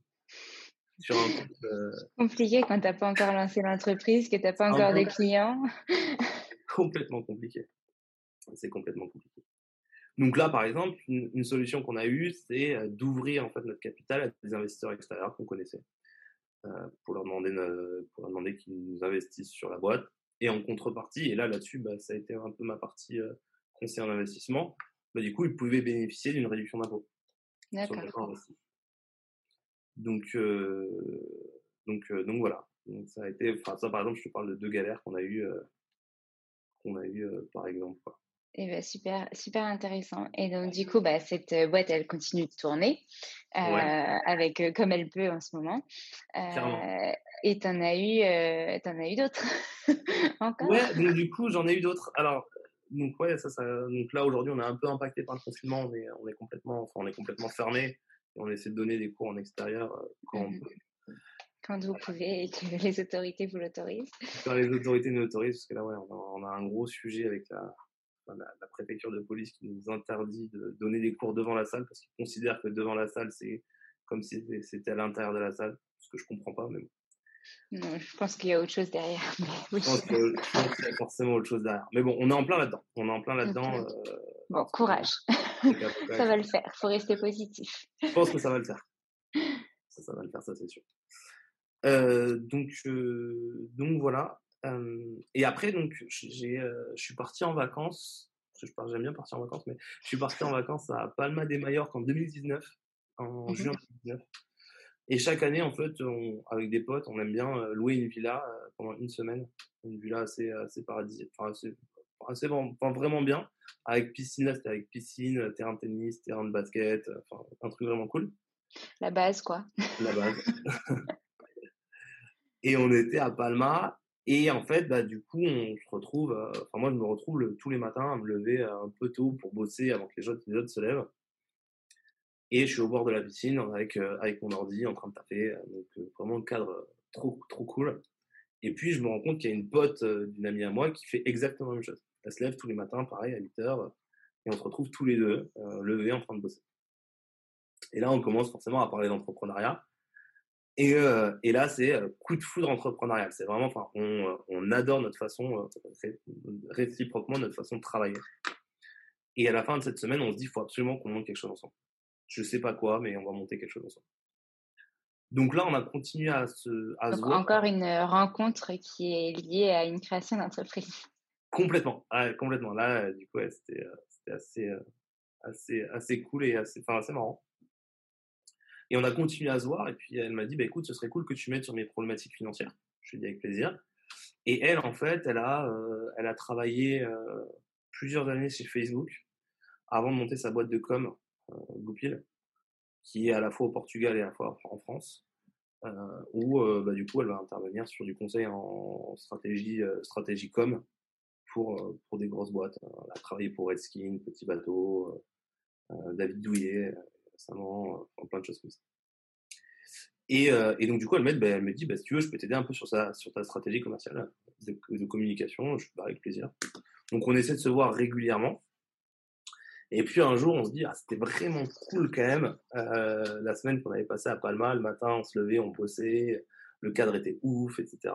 sur un euh, Compliqué quand tu n'as pas encore lancé l'entreprise, que tu n'as pas encore des clients. complètement compliqué. C'est complètement compliqué. Donc là, par exemple, une, solution qu'on a eue, c'est euh, d'ouvrir en fait notre capital à des investisseurs extérieurs qu'on connaissait, euh, pour leur demander, pour leur demander qu'ils nous investissent sur la boîte. Et en contrepartie, et là là-dessus, bah, ça a été un peu ma partie conseil en investissement. Bah, du coup, ils pouvaient bénéficier d'une réduction d'impôt. D'accord. Donc, euh, donc, euh, donc voilà. Donc ça a été, enfin ça par exemple, je te parle de deux galères qu'on a eu, euh, qu'on a eu par exemple. Quoi. Eh ben, super, super intéressant. Et donc, du coup, bah, cette boîte, elle continue de tourner avec comme elle peut en ce moment. et tu en as eu, en as eu d'autres [LAUGHS] encore? Ouais, donc du coup, j'en ai eu d'autres. Alors, donc ouais, ça, ça, donc là aujourd'hui, on est un peu impacté par le confinement. On est, on est complètement, enfin, on est complètement fermé on essaie de donner des cours en extérieur euh, quand mmh Quand vous pouvez et que les autorités vous l'autorisent. Quand les autorités nous autorisent, parce que là, ouais, on a, un gros sujet avec la, la, préfecture de police qui nous interdit de donner des cours devant la salle parce qu'ils considèrent que devant la salle, c'est comme si c'était à l'intérieur de la salle, ce que je comprends pas, mais Non, je pense qu'il y a autre chose derrière. [LAUGHS] Je pense qu'il y a forcément autre chose derrière. Mais bon, on est en plein là-dedans. On est en plein là-dedans. Euh, bon, [LAUGHS] courage. ça va le faire. Il faut rester positif. Je pense que ça va le faire. Ça, ça va le faire, ça c'est sûr. Euh, donc, euh, donc voilà. Et après, donc, j'ai, je suis parti en vacances. Je j'aime bien partir en vacances, mais je suis parti en vacances à Palma de Mallorca en 2019, en mmh juin 2019. Et chaque année, en fait, avec des potes, on aime bien louer une villa pendant une semaine. Une villa assez, assez paradisiaque, enfin, assez, assez enfin, vraiment bien. Avec piscine, là, c'était avec piscine, terrain de tennis, terrain de basket, enfin, un truc vraiment cool. La base, quoi. La base. [LAUGHS] et on était à Palma. Et en fait, bah, du coup, on se retrouve, enfin, moi, je me retrouve tous les matins à me lever un peu tôt pour bosser avant que les autres, les autres se lèvent. Et je suis au bord de la piscine avec, euh, avec mon ordi en train de taper. Euh, donc, euh, vraiment le cadre trop, trop cool. Et puis, je me rends compte qu'il y a une pote d'une amie à moi qui fait exactement la même chose. Elle se lève tous les matins, pareil, à 8 heures. Et on se retrouve tous les deux, levés, en train de bosser. Et là, on commence forcément à parler d'entrepreneuriat. Et, et, là, c'est coup de foudre entrepreneurial. C'est vraiment, enfin, on, on, adore notre façon, réciproquement notre façon de travailler. Et à la fin de cette semaine, on se dit, il faut absolument qu'on monte quelque chose ensemble je sais pas quoi, mais on va monter quelque chose ensemble. Donc là, on a continué à se, à Donc Encore une rencontre qui est liée à une création d'entreprise. Complètement, complètement. Là, du coup, c'était assez, assez, assez cool et assez, enfin, assez marrant. Et on a continué à se voir. Et puis elle m'a dit, bah, écoute, ce serait cool que tu m'aides sur mes problématiques financières. Je lui ai dit avec plaisir. Et elle, en fait, elle a, elle a travaillé plusieurs années chez Facebook avant de monter sa boîte de com Goupil, qui est à la fois au Portugal et à la fois en France, euh, où euh, bah, du coup elle va intervenir sur du conseil en stratégie, euh, stratégie com pour, pour des grosses boîtes. Elle a travaillé pour Redskin, Petit Bateau, David Douillet récemment, plein de choses comme ça. Et, et, donc, du coup, bah, elle me dit, bah, si tu veux, je peux t'aider un peu sur, sa, sur ta stratégie commerciale de, communication. Je suis avec plaisir. Donc, on essaie de se voir régulièrement. Et puis un jour, on se dit, ah, c'était vraiment cool quand même. Euh, la semaine qu'on avait passée à Palma, le matin, on se levait, on bossait, le cadre était ouf, etc.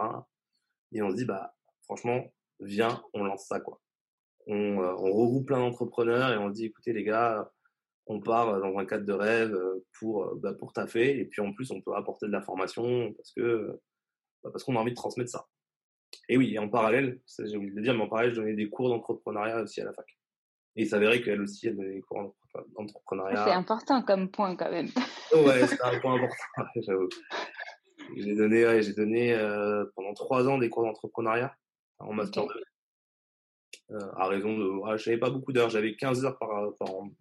Et on se dit, bah, franchement, viens, on lance ça, quoi. On, euh, on regroupe plein d'entrepreneurs et on se dit, écoutez, les gars, on part dans un cadre de rêve pour, bah, pour taffer. Et puis en plus, on peut apporter de la formation parce que, bah, parce qu'on a envie de transmettre ça. Et oui, et en parallèle, j'ai oublié de le dire, mais en parallèle, je donnais des cours d'entrepreneuriat aussi à la fac. Et il s'avérait qu'elle aussi, elle donnait des cours d'entrepreneuriat. C'est important comme point quand même. ouais, c'est un [LAUGHS] point important, [LAUGHS] j'avoue. J'ai donné, j'ai donné euh, pendant trois ans des cours d'entrepreneuriat en master 2. Euh, à raison de, ouais, je n'avais pas beaucoup d'heures, j'avais 15 heures par, par an.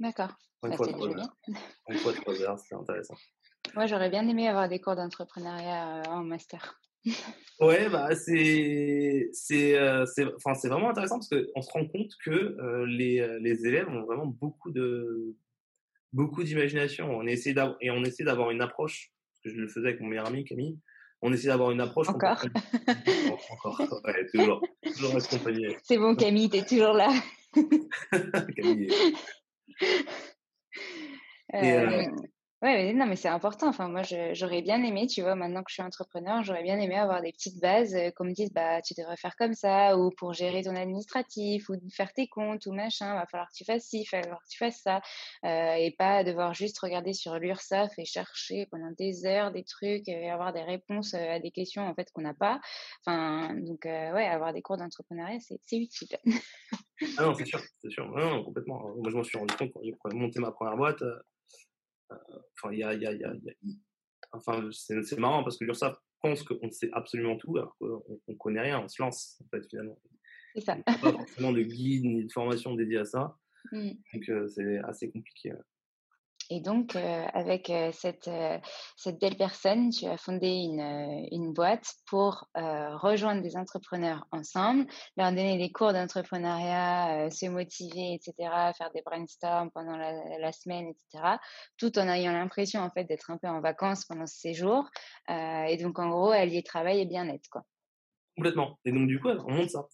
D'accord. [LAUGHS] Une fois trois heures. Une fois trois heures, c'était intéressant. Moi, j'aurais bien aimé avoir des cours d'entrepreneuriat euh, en master. [LAUGHS] Ouais, bah c'est c'est euh, c'est enfin c'est vraiment intéressant parce qu'on se rend compte que euh, les, les élèves ont vraiment beaucoup de beaucoup d'imagination. On essaie et on essaie d'avoir une approche parce que je le faisais avec mon meilleur ami Camille. On essaie d'avoir une approche [LAUGHS] encore? encore ouais, toujours toujours accompagné. C'est bon Camille, t'es toujours là. Camille. Et, euh, Ouais, non, mais c'est important. Enfin, moi, j'aurais bien aimé, tu vois, maintenant que je suis entrepreneur, j'aurais bien aimé avoir des petites bases, euh, qu'on me dise, bah, tu devrais faire comme ça, ou pour gérer ton administratif, ou faire tes comptes, ou machin, va falloir que tu fasses ci, va falloir que tu fasses ça, euh, et pas devoir juste regarder sur l'URSSAF et chercher pendant des heures des trucs et avoir des réponses euh, à des questions, en fait, qu'on n'a pas. Enfin, donc, ouais, avoir des cours d'entrepreneuriat, c'est utile. ah non, c'est sûr, c'est sûr. Non, complètement. Moi, je m'en suis rendu compte quand j'ai monté ma première boîte. Enfin, il y a, y a, y a, enfin, c'est marrant parce que l'URSSAF pense qu'on sait absolument tout alors qu'on ne connaît rien, on se lance en fait finalement. C'est ça. pas forcément de guide ni de formation dédiée à ça. [LAUGHS] Mmh. Donc euh, c'est assez compliqué. Et donc, euh, avec euh, cette, euh, cette belle personne, tu as fondé une, une boîte pour rejoindre des entrepreneurs ensemble, leur donner des cours d'entrepreneuriat, se motiver, etc., faire des brainstorms pendant la, semaine, etc., tout en ayant l'impression en fait d'être un peu en vacances pendant ce séjour. et donc, en gros, allier travail et bien-être, quoi. Complètement. Et donc, du coup, on monte ça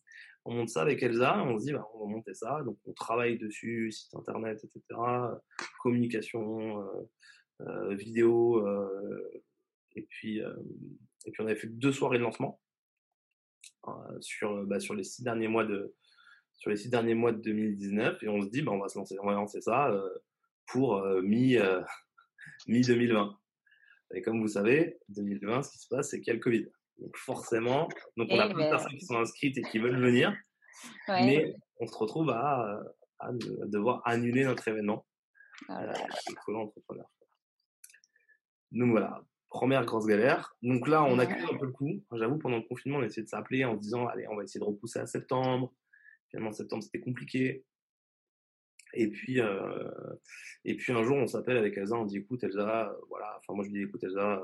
on monte ça avec Elsa, on se dit, bah, on va monter ça. Donc, on travaille dessus, site internet, etc., communication, euh, euh, vidéo. Euh, et, puis, et puis, on avait fait deux soirées de lancement sur, bah, sur, les six derniers mois de, sur les six derniers mois de 2019. Et on se dit, bah, on, va se lancer, on va lancer ça pour mi, [LAUGHS] mi 2020. Et comme vous savez, 2020, ce qui se passe, c'est qu'il y a le Covid. Donc forcément, donc on a plein de personnes qui sont inscrites et qui veulent venir, mais on se retrouve à, à, devoir annuler notre événement. Oh euh, entrepreneur. Donc voilà, première grosse galère. Donc là, on a accuse un peu le coup. J'avoue, pendant le confinement, on a essayé de s'appeler en se disant, allez, on va essayer de repousser à septembre. Finalement, septembre, c'était compliqué. Et puis, euh, et puis un jour, on s'appelle avec Elsa, on dit, écoute, Elsa, voilà, enfin moi je dis, écoute, Elsa,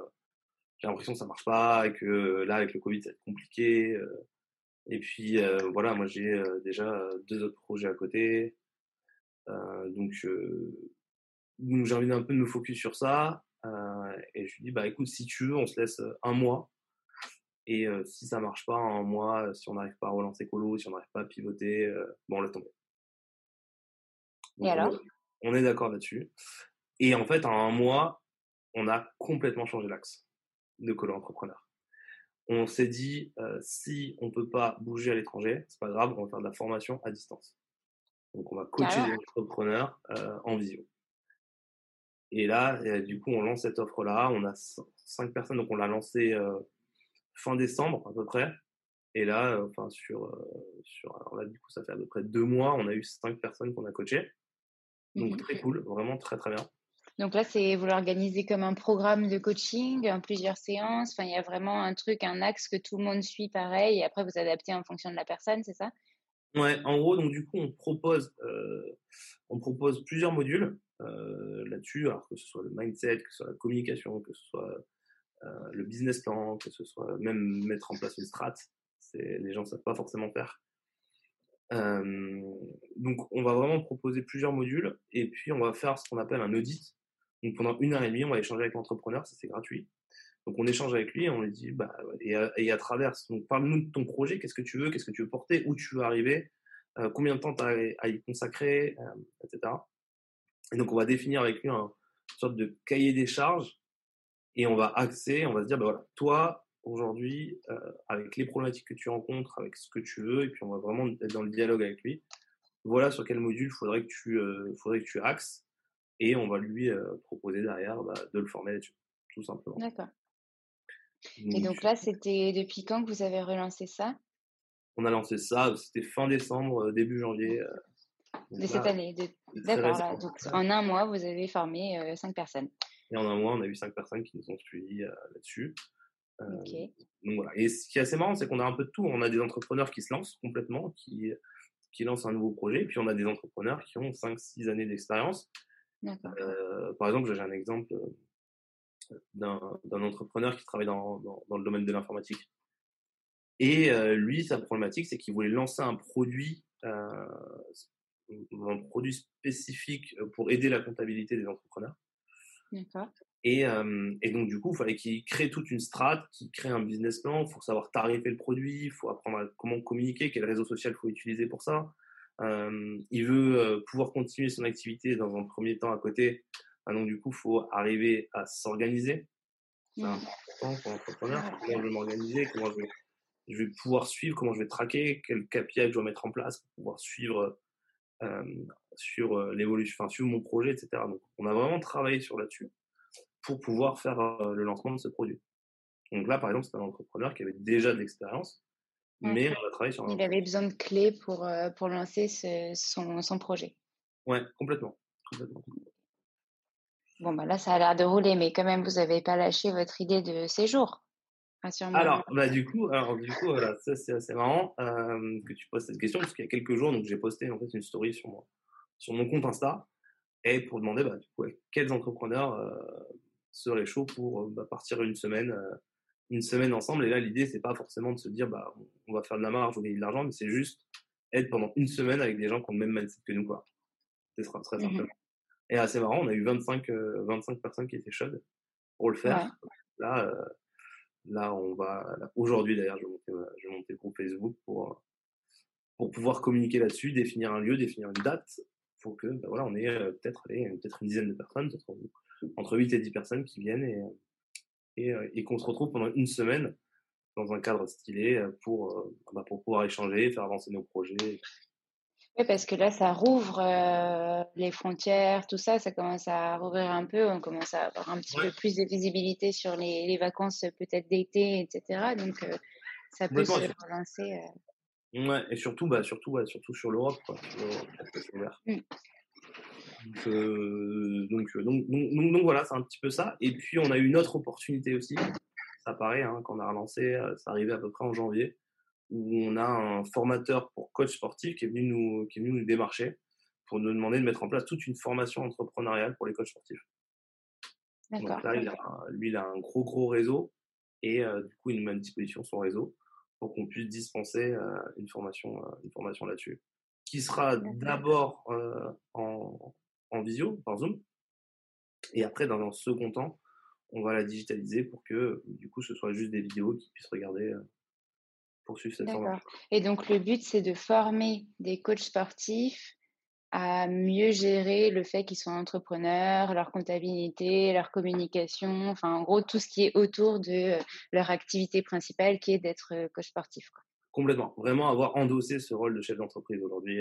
j'ai l'impression que ça marche pas et que là avec le Covid ça va être compliqué. Euh. Et puis euh, voilà, moi j'ai euh, déjà deux autres projets à côté, donc j'ai envie d'un peu de me focus sur ça. et je lui dis bah écoute si tu veux on se laisse un mois et si ça marche pas un mois, si on n'arrive pas à relancer Colo, si on n'arrive pas à pivoter, bon on laisse tomber. et alors? On est d'accord là-dessus. Et en fait, en un mois, on a complètement changé l'axe de Colo Entrepreneur. On s'est dit, euh, si on ne peut pas bouger à l'étranger, c'est pas grave, on va faire de la formation à distance. Donc, on va coacher les entrepreneurs euh, en visio. Et là, du coup, on lance cette offre-là. On a cinq personnes, donc on l'a lancé euh, fin décembre à peu près. Et là, enfin sur, sur, alors là, du coup, ça fait à peu près deux mois, on a eu cinq personnes qu'on a coachées. Donc mmh très cool, vraiment très très bien. Donc là, c'est vous l'organisez comme un programme de coaching, en plusieurs séances. Enfin, il y a vraiment un truc, un axe que tout le monde suit pareil. Et après, vous adaptez en fonction de la personne, c'est ça? Ouais, en gros, donc du coup, on propose, euh, on propose plusieurs modules euh, là-dessus, alors que ce soit le mindset, que ce soit la communication, que ce soit euh, le business plan, que ce soit même mettre en place une strat. Les gens ne savent pas forcément faire. donc, on va vraiment proposer plusieurs modules et puis on va faire ce qu'on appelle un audit donc pendant une heure et demie, on va échanger avec l'entrepreneur, ça c'est gratuit. Donc on échange avec lui et on lui dit, bah, et à, et travers, donc parle-nous de ton projet, qu'est-ce que tu veux, qu'est-ce que tu veux porter, où tu veux arriver, combien de temps tu as à y consacrer, etc. Et donc, on va définir avec lui un, une sorte de cahier des charges et on va axer, on va se dire, bah voilà, toi, aujourd'hui, avec les problématiques que tu rencontres, avec ce que tu veux, et puis on va vraiment être dans le dialogue avec lui. Voilà sur quel module faudrait que faudrait que tu axes, et on va lui proposer derrière bah, de le former là-dessus, tout simplement. D'accord. Et donc là, c'était depuis quand que vous avez relancé ça? On a lancé ça, c'était fin décembre, début janvier. de cette année. D'accord. Donc en un mois, vous avez formé cinq personnes. Et en un mois, on a eu cinq personnes qui nous ont suivis là-dessus. donc voilà. Et ce qui est assez marrant, c'est qu'on a un peu de tout. On a des entrepreneurs qui se lancent complètement, qui, qui lancent un nouveau projet. Puis on a des entrepreneurs qui ont 5-6 années d'expérience. Euh, par exemple, j'ai un exemple d'un entrepreneur qui travaille dans, dans, le domaine de l'informatique. Et lui, sa problématique, c'est qu'il voulait lancer un produit, euh, un produit spécifique pour aider la comptabilité des entrepreneurs. Et, et, donc, du coup, il fallait qu'il crée toute une strate, qu'il crée un business plan. Il faut savoir tarifer le produit, il faut apprendre à comment communiquer, quel réseau social il faut utiliser pour ça. Il veut pouvoir continuer son activité dans un premier temps à côté. Ah, donc, du coup, il faut arriver à s'organiser. C'est mmh. important pour l'entrepreneur. Comment je vais m'organiser, comment je vais, je vais, pouvoir suivre, comment je vais traquer, quel KPI je dois mettre en place pour pouvoir suivre sur l'évolution, enfin, suivre mon projet, etc. Donc, on a vraiment travaillé sur là-dessus pour pouvoir faire le lancement de ce produit. Donc là, par exemple, c'est un entrepreneur qui avait déjà de l'expérience, mais on a travaillé sur un. Il avait besoin de clés pour, pour lancer son, son, projet. Ouais, complètement. complètement. Bon, bah là, ça a l'air de rouler, mais quand même, vous n'avez pas lâché votre idée de séjour. Alors, bah, du coup, alors, du coup voilà, ça c'est assez marrant que tu poses cette question, parce qu'il y a quelques jours, donc j'ai posté en fait une story sur mon, sur mon compte Insta, et pour demander bah, du coup, quels entrepreneurs seraient chauds pour bah, partir une semaine, une semaine ensemble. Et là, l'idée, c'est pas forcément de se dire, bah, on va faire de la marge ou gagner de l'argent, mais c'est juste être pendant une semaine avec des gens qui ont le même mindset que nous, quoi. C'est très, très mmh simplement. Et assez marrant, on a eu 25, 25 personnes qui étaient chaudes pour le faire. Là, Là, on va. Aujourd'hui, d'ailleurs, je vais, monter, je vais monter le groupe Facebook pour, pour pouvoir communiquer là-dessus, définir un lieu, définir une date. Faut que, ben voilà, on ait peut-être peut-être une dizaine de personnes, entre 8 et 10 personnes qui viennent et, et, et qu'on se retrouve pendant une semaine dans un cadre stylé pour, bah, pour pouvoir échanger, faire avancer nos projets. Oui, parce que là, ça rouvre euh, les frontières, tout ça, ça commence à rouvrir un peu, on commence à avoir un petit peu plus de visibilité sur les, les vacances peut-être d'été, etc. Donc, euh, ça peut se relancer. Euh. Ouais, et surtout, bah, surtout, surtout sur l'Europe, quoi. Mmh. Donc, donc, donc, donc, voilà, c'est un petit peu ça. Et puis, on a eu une autre opportunité aussi. Ça paraît, hein, quand on a relancé, ça arrivait à peu près en janvier où on a un formateur pour coach sportif qui est venu nous, qui est venu nous démarcher pour nous demander de mettre en place toute une formation entrepreneuriale pour les coachs sportifs. Donc là, il a, lui, il a un gros, gros réseau et euh, du coup, il nous met à disposition son réseau pour qu'on puisse dispenser euh, une formation, euh, une formation là-dessus, qui sera d'abord en, en visio, par Zoom, et après, dans un second temps, on va la digitaliser pour que, du coup, ce soit juste des vidéos qu'ils puissent regarder et donc, le but, c'est de former des coachs sportifs à mieux gérer le fait qu'ils soient entrepreneurs, leur comptabilité, leur communication, enfin, en gros, tout ce qui est autour de leur activité principale qui est d'être coach sportif. Complètement. Vraiment avoir endossé ce rôle de chef d'entreprise aujourd'hui,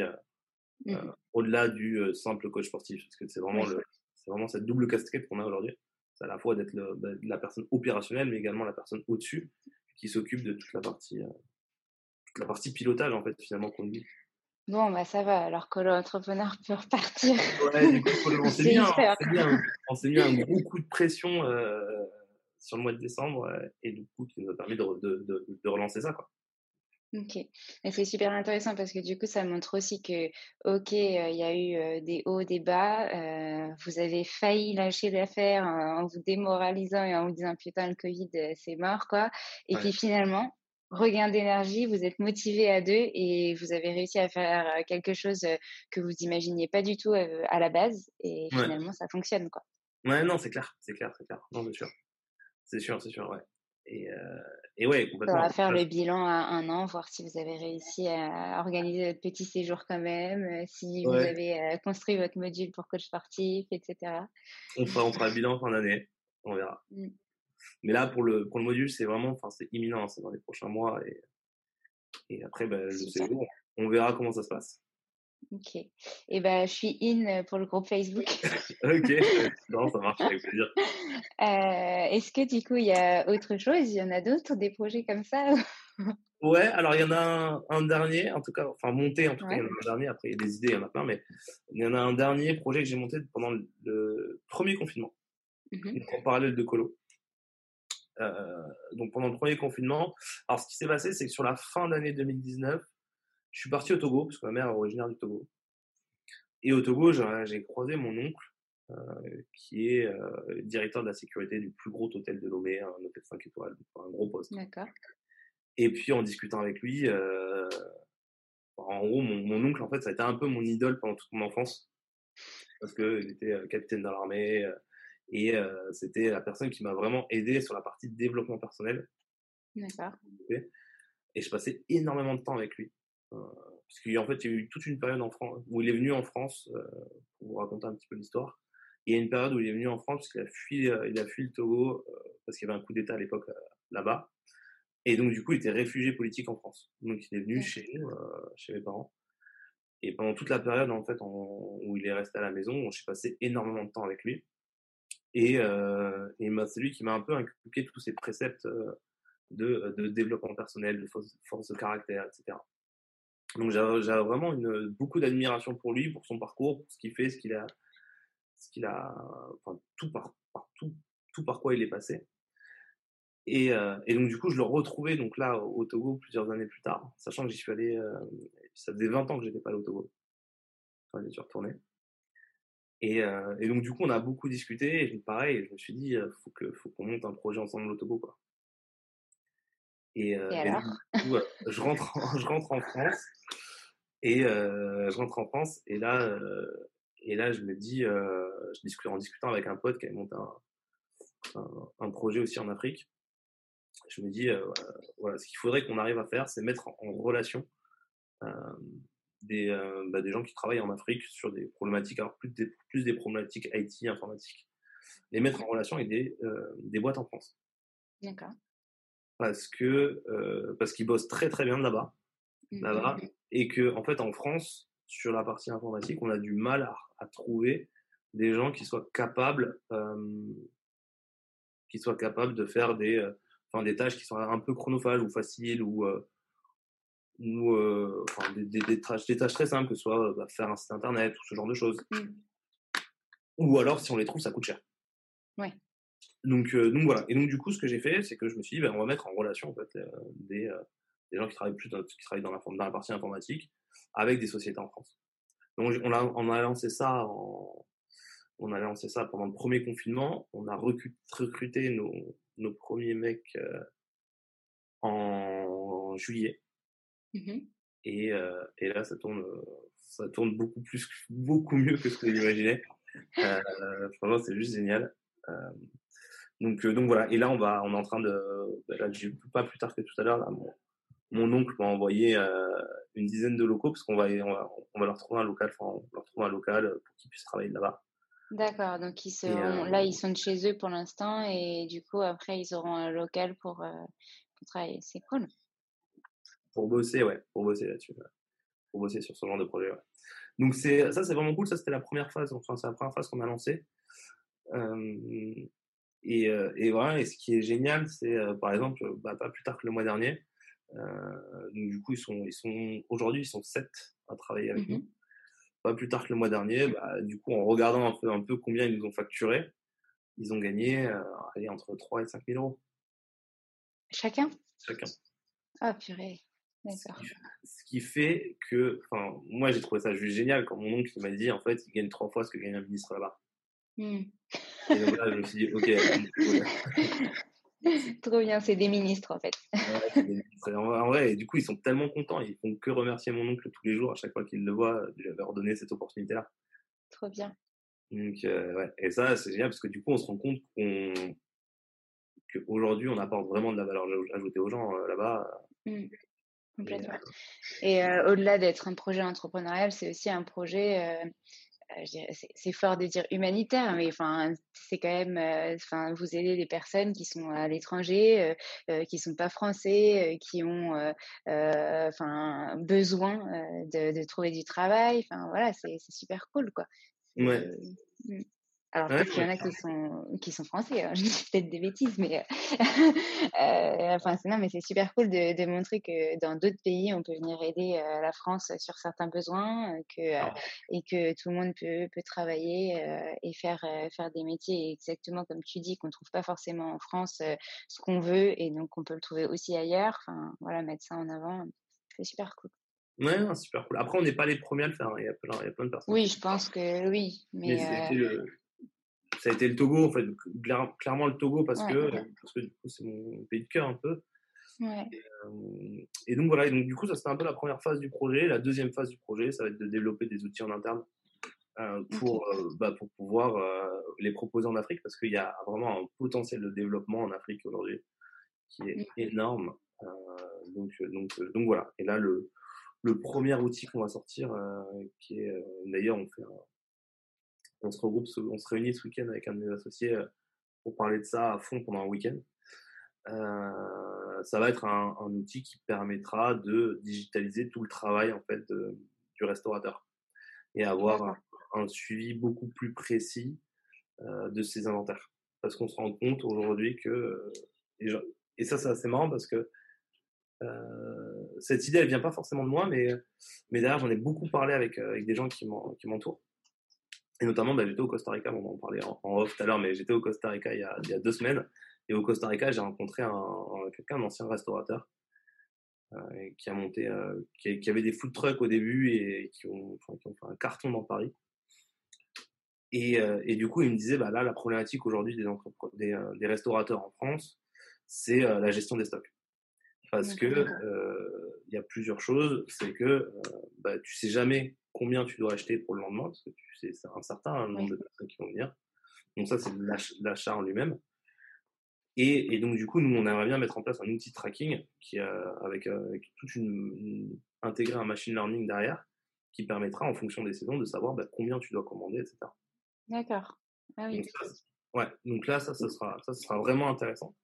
euh, mmh. euh, au-delà du simple coach sportif. Parce que c'est vraiment, cette double casquette qu'on a aujourd'hui. C'est à la fois d'être bah, la personne opérationnelle, mais également la personne au-dessus qui s'occupe de toute la partie, euh, la partie pilotage, en fait, finalement, qu'on dit. Bon, bah ça va, alors que l'entrepreneur peut repartir. Ouais, du coup, on s'est mis, mis, un gros coup de pression euh, sur le mois de décembre euh, et du coup, qui nous a permis de, de, de, relancer ça. Quoi. Ok, et c'est super intéressant parce que du coup, ça montre aussi que, ok, il y a eu des hauts, des bas, vous avez failli lâcher l'affaire en vous démoralisant et en vous disant putain, le Covid, c'est mort, quoi. Et puis finalement, regain d'énergie, vous êtes motivé à deux et vous avez réussi à faire quelque chose que vous imaginiez pas du tout à la base et finalement ça fonctionne quoi. Ouais, non, c'est clair, c'est clair, c'est clair. Non, c'est sûr. C'est sûr, c'est sûr, ouais. Et, euh, et ouais, complètement. On va faire le bilan à un an, voir si vous avez réussi à organiser votre petit séjour quand même, euh, si vous avez euh, construit votre module pour coach sportif, etc. On fera, on fera le bilan en fin d'année, on verra. Mmh. Mais là, pour le, pour le module, c'est vraiment, enfin, c'est imminent, c'est dans les prochains mois. Et, et après, ben, le séjour, on verra comment ça se passe. Ok. Et eh ben, je suis in pour le groupe Facebook. [LAUGHS] ok. Non, ça marche avec plaisir. [LAUGHS] Euh, est-ce que du coup, il y a autre chose? Il y en a d'autres, des projets comme ça? [LAUGHS] Ouais, alors il y en a un, dernier, en tout cas, enfin monté en tout cas, il y en a un dernier, après il y a des idées, il y en a plein, mais il y en a un dernier projet que j'ai monté pendant le, premier confinement, mmh en parallèle de Colo. Euh, donc pendant le premier confinement, alors ce qui s'est passé, c'est que sur la fin d'année 2019, je suis parti au Togo, parce que ma mère est originaire du Togo. Et au Togo, j'ai croisé mon oncle, euh, qui est euh, directeur de la sécurité du plus gros hôtel de Lomé, un hôtel 5 étoiles, un gros poste. D'accord. Et puis en discutant avec lui, euh, en gros, mon, mon, oncle, en fait, ça a été un peu mon idole pendant toute mon enfance, parce qu'il était capitaine dans l'armée, et c'était la personne qui m'a vraiment aidé sur la partie de développement personnel. D'accord. Et je passais énormément de temps avec lui. Euh, parce qu'en fait, il y a eu toute une période en France où il est venu en France, euh, pour vous raconter un petit peu l'histoire. Il y a une période où il est venu en France parce qu'il a fui, euh, il a fui le Togo parce qu'il y avait un coup d'État à l'époque là-bas. Et donc, du coup, il était réfugié politique en France. Donc, il est venu chez nous, chez mes parents. Et pendant toute la période, en fait, où il est resté à la maison, j'ai passé énormément de temps avec lui. Et, euh, et c'est lui qui m'a un peu inculqué tous ces préceptes de, de développement personnel, de force, force de caractère, etc. Donc j'ai vraiment une, beaucoup d'admiration pour lui, pour son parcours, pour ce qu'il fait, ce qu'il a, ce qu'il a, enfin tout par, tout, tout, par quoi il est passé. Et, euh, et, donc du coup je le retrouvais donc là au Togo plusieurs années plus tard, sachant que j'y suis allé, euh, ça faisait 20 ans que j'étais pas au Togo quand j'y suis retourné. Et, euh, et, donc du coup on a beaucoup discuté et pareil, je me suis dit faut que faut qu'on monte un projet ensemble au Togo quoi. Et, euh, alors? je rentre, en, [LAUGHS] je rentre en France et euh, je rentre en France et là, euh, et là je me dis, je discute en discutant avec un pote qui a monté un, un, projet aussi en Afrique. Je me dis, voilà, ce qu'il faudrait qu'on arrive à faire, c'est mettre en, relation des, bah, des gens qui travaillent en Afrique sur des problématiques, alors plus des, plus des problématiques IT, informatiques, les mettre en relation avec des, des boîtes en France. D'accord parce que euh, parce qu'ils bossent très très bien là-bas, mmh, là-bas, mmh, mmh. et que en fait en France sur la partie informatique, on a du mal à, trouver des gens qui soient capables euh, qui soient capables de faire des euh, enfin des tâches qui sont un peu chronophages ou faciles ou ou enfin, des, des, des, tâches, des, tâches, très simples, que ce soit bah, faire un site internet ou ce genre de choses. Ou alors, si on les trouve, ça coûte cher. Ouais. Donc, euh, donc voilà. Et donc du coup, ce que j'ai fait, c'est que je me suis dit, ben, on va mettre en relation en fait euh, des, euh, des, gens qui travaillent plus dans, qui travaillent dans la, dans la partie informatique avec des sociétés en France. Donc on a, on a lancé ça en, on a lancé ça pendant le premier confinement. On a recruté nos, nos premiers mecs en, juillet. Mmh et, et, là, ça tourne, ça tourne beaucoup plus, beaucoup mieux que ce que j'imaginais. Euh, franchement, c'est juste génial. Donc, euh, donc voilà. Et là, on va, on est en train de, bah, là, pas plus tard que tout à l'heure, là, mon, oncle m'a envoyé euh, une dizaine de locaux parce qu'on va, on va, on va leur trouver un local, enfin, on leur trouver un local pour qu'ils puissent travailler là-bas. D'accord. Donc ils seront, là, ils sont de chez eux pour l'instant et du coup, après, ils auront un local pour, euh, pour travailler. C'est cool. Pour bosser, ouais, pour bosser là-dessus. Pour bosser sur ce genre de projet, ouais. Donc c'est, ça, c'est vraiment cool. Ça, c'était la première phase. Enfin, c'est la première phase qu'on a lancée. Euh, et, euh, et, voilà, et ce qui est génial, c'est euh, par exemple, bah, pas plus tard que le mois dernier, euh, donc du coup, ils sont, ils sont aujourd'hui, ils sont sept à travailler avec mmh nous. Pas plus tard que le mois dernier, bah, du coup, en regardant un peu, un peu combien ils nous ont facturé, ils ont gagné allez, entre 3 et 5 000 euros. Chacun? Chacun. Ah, purée. D'accord. Ce qui fait que, enfin, moi j'ai trouvé ça juste génial quand mon oncle m'a dit en fait il gagne trois fois ce que gagne un ministre là-bas. Mmh. Et donc là, je me suis dit, ok. [LAUGHS] Trop bien, c'est des ministres en fait. en vrai, et du coup, ils sont tellement contents, ils font que remercier mon oncle tous les jours à chaque fois qu'ils le voient de lui avoir donné cette opportunité-là. Trop bien. Donc, euh, ouais. Et ça, c'est génial parce que du coup, on se rend compte qu'on qu'aujourd'hui, on apporte vraiment de la valeur ajoutée aux gens là-bas. Mmh. Complètement. Et au-delà d'être un projet entrepreneurial, c'est aussi un projet c'est fort de dire humanitaire, mais enfin, c'est quand même, enfin, vous aidez des personnes qui sont à l'étranger, euh, qui sont pas français, qui ont, enfin, besoin de, de, trouver du travail. Enfin, voilà, c'est super cool, quoi. Ouais. Alors, peut-être qu'il y en a qui sont, qui sont français, hein, [LAUGHS] je dis peut-être des bêtises, mais euh, enfin, non, mais c'est super cool de, de, montrer que dans d'autres pays, on peut venir aider euh, la France sur certains besoins euh, que, euh, et que tout le monde peut, peut travailler euh, et faire, faire des métiers exactement comme tu dis, qu'on trouve pas forcément en France ce qu'on veut et donc on peut le trouver aussi ailleurs. Enfin, voilà, mettre ça en avant, c'est super cool. Ouais, super cool. Après, on n'est pas les premiers à le faire. Hein, il y a plein, il y a plein de personnes. Oui, je pense que oui. Mais, mais ça a été le Togo, en fait, clairement le Togo parce que, parce que du coup, c'est mon pays de cœur un peu. Ouais. Et, euh, et, donc voilà, et donc du coup, ça c'était un peu la première phase du projet. La deuxième phase du projet, ça va être de développer des outils en interne euh, pour, euh, bah, pour pouvoir les proposer en Afrique parce qu'il y a vraiment un potentiel de développement en Afrique aujourd'hui qui est énorme. Donc, donc, donc voilà. Et là, le, le premier outil qu'on va sortir, qui est d'ailleurs, on fait un, on se regroupe, on se réunit ce week-end avec un de mes associés euh, pour parler de ça à fond pendant un week-end. Euh, ça va être un, outil qui permettra de digitaliser tout le travail en fait du restaurateur et avoir un, suivi beaucoup plus précis euh, de ses inventaires. Parce qu'on se rend compte aujourd'hui que et, ça c'est assez marrant parce que cette idée elle vient pas forcément de moi, mais mais d'ailleurs j'en ai beaucoup parlé avec avec des gens qui m'entourent et notamment, bah, j'étais au Costa Rica, on en parlait en, off tout à l'heure, mais j'étais au Costa Rica il y, a, il y a deux semaines. Et au Costa Rica, j'ai rencontré un, quelqu'un, un ancien restaurateur, euh, qui a monté, euh, qui, qui, avait des food trucks au début et qui ont, enfin, qui ont fait un carton dans Paris. Et, euh, et, du coup, il me disait, bah là, la problématique aujourd'hui des, des, des, restaurateurs en France, c'est la gestion des stocks. Parce que il y a plusieurs choses, c'est que bah, tu sais jamais combien tu dois acheter pour le lendemain, parce que tu sais, c'est un certain nombre de personnes qui vont venir. Donc ça, c'est l'achat en lui-même. Et, et, donc du coup, nous, on aimerait bien mettre en place un outil de tracking qui, euh, avec, euh, avec, toute une, intégrer un machine learning derrière, qui permettra, en fonction des saisons, de savoir bah, combien tu dois commander, etc. D'accord. Ah oui. Donc, ouais. Donc là, ça, ça sera, ça, sera vraiment intéressant.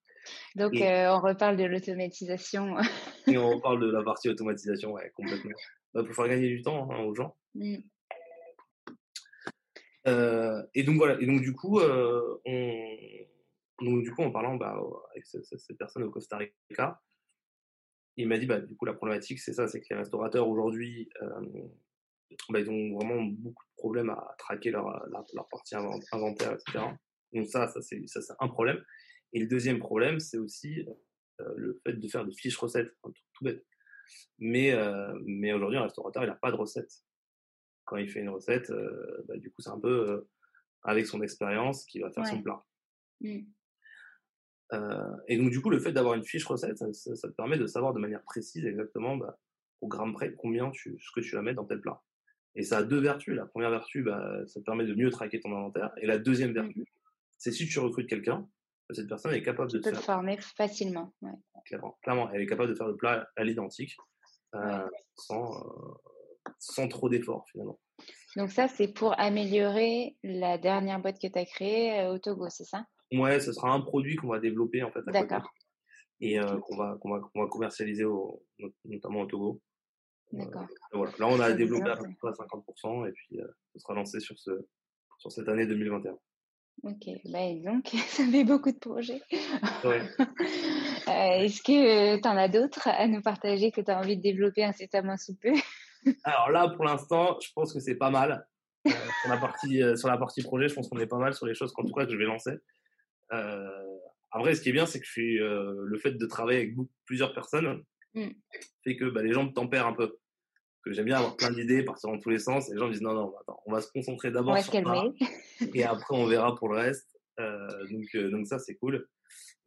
Donc, euh, on reparle de l'automatisation. [LAUGHS] et on reparle de la partie automatisation, ouais, complètement. Bah, pour faire gagner du temps hein, aux gens. Mmh. Euh, et donc voilà. Et donc du coup, euh, on, donc, du coup, en parlant bah, avec cette, cette, personne au Costa Rica, il m'a dit bah du coup la problématique c'est ça, c'est que les restaurateurs aujourd'hui, euh, bah, ils ont vraiment beaucoup de problèmes à traquer leur, leur, leur partie inventaire, etc. Donc ça, ça c'est ça c'est un problème. Et le deuxième problème, c'est aussi le fait de faire des fiches recettes, un truc tout bête. Mais, euh, mais aujourd'hui, un restaurateur, il n'a pas de recette. Quand il fait une recette, euh, bah, du coup, c'est un peu euh, avec son expérience qu'il va faire son plat. Mmh. et donc, du coup, le fait d'avoir une fiche recette, ça, ça, te permet de savoir de manière précise exactement bah, au gramme près combien tu, ce que tu vas mettre dans tel plat. Et ça a deux vertus. La première vertu, bah, ça te permet de mieux traquer ton inventaire. Et la deuxième mmh. vertu, c'est si tu recrutes quelqu'un, cette personne est capable de tu peux te former facilement. Ouais. Clairement, clairement, elle est capable de faire le plat à l'identique euh, sans, euh, sans trop d'efforts finalement. Donc ça, c'est pour améliorer la dernière boîte que tu as créée euh, au Togo, c'est ça? Ouais, ce sera un produit qu'on va développer en fait. D'accord. Et qu'on va, qu'on va, qu'on va commercialiser au, notamment au Togo. D'accord. voilà. Là, on a développé à peu près à 50% et puis ce sera lancé sur, ce, sur cette année 2021. Ok, bah, donc, [LAUGHS] ça fait beaucoup de projets. Ouais. [LAUGHS] euh, Est-ce que tu en as d'autres à nous partager que tu as envie de développer incessamment sous peu? [LAUGHS] Alors là, pour l'instant, je pense que c'est pas mal. Euh, sur, la partie, euh, sur la partie projet, je pense qu'on est pas mal sur les choses qu'en tout cas que je vais lancer. Vrai, ce qui est bien, c'est que je suis, le fait de travailler avec beaucoup, plusieurs personnes mmh. fait que bah, les gens me tempèrent un peu que j'aime bien avoir plein d'idées, partir dans tous les sens. Et les gens me disent non, non, attends, on va se concentrer d'abord sur ça. Et après, on verra pour le reste. Euh, donc, euh, donc ça, c'est cool.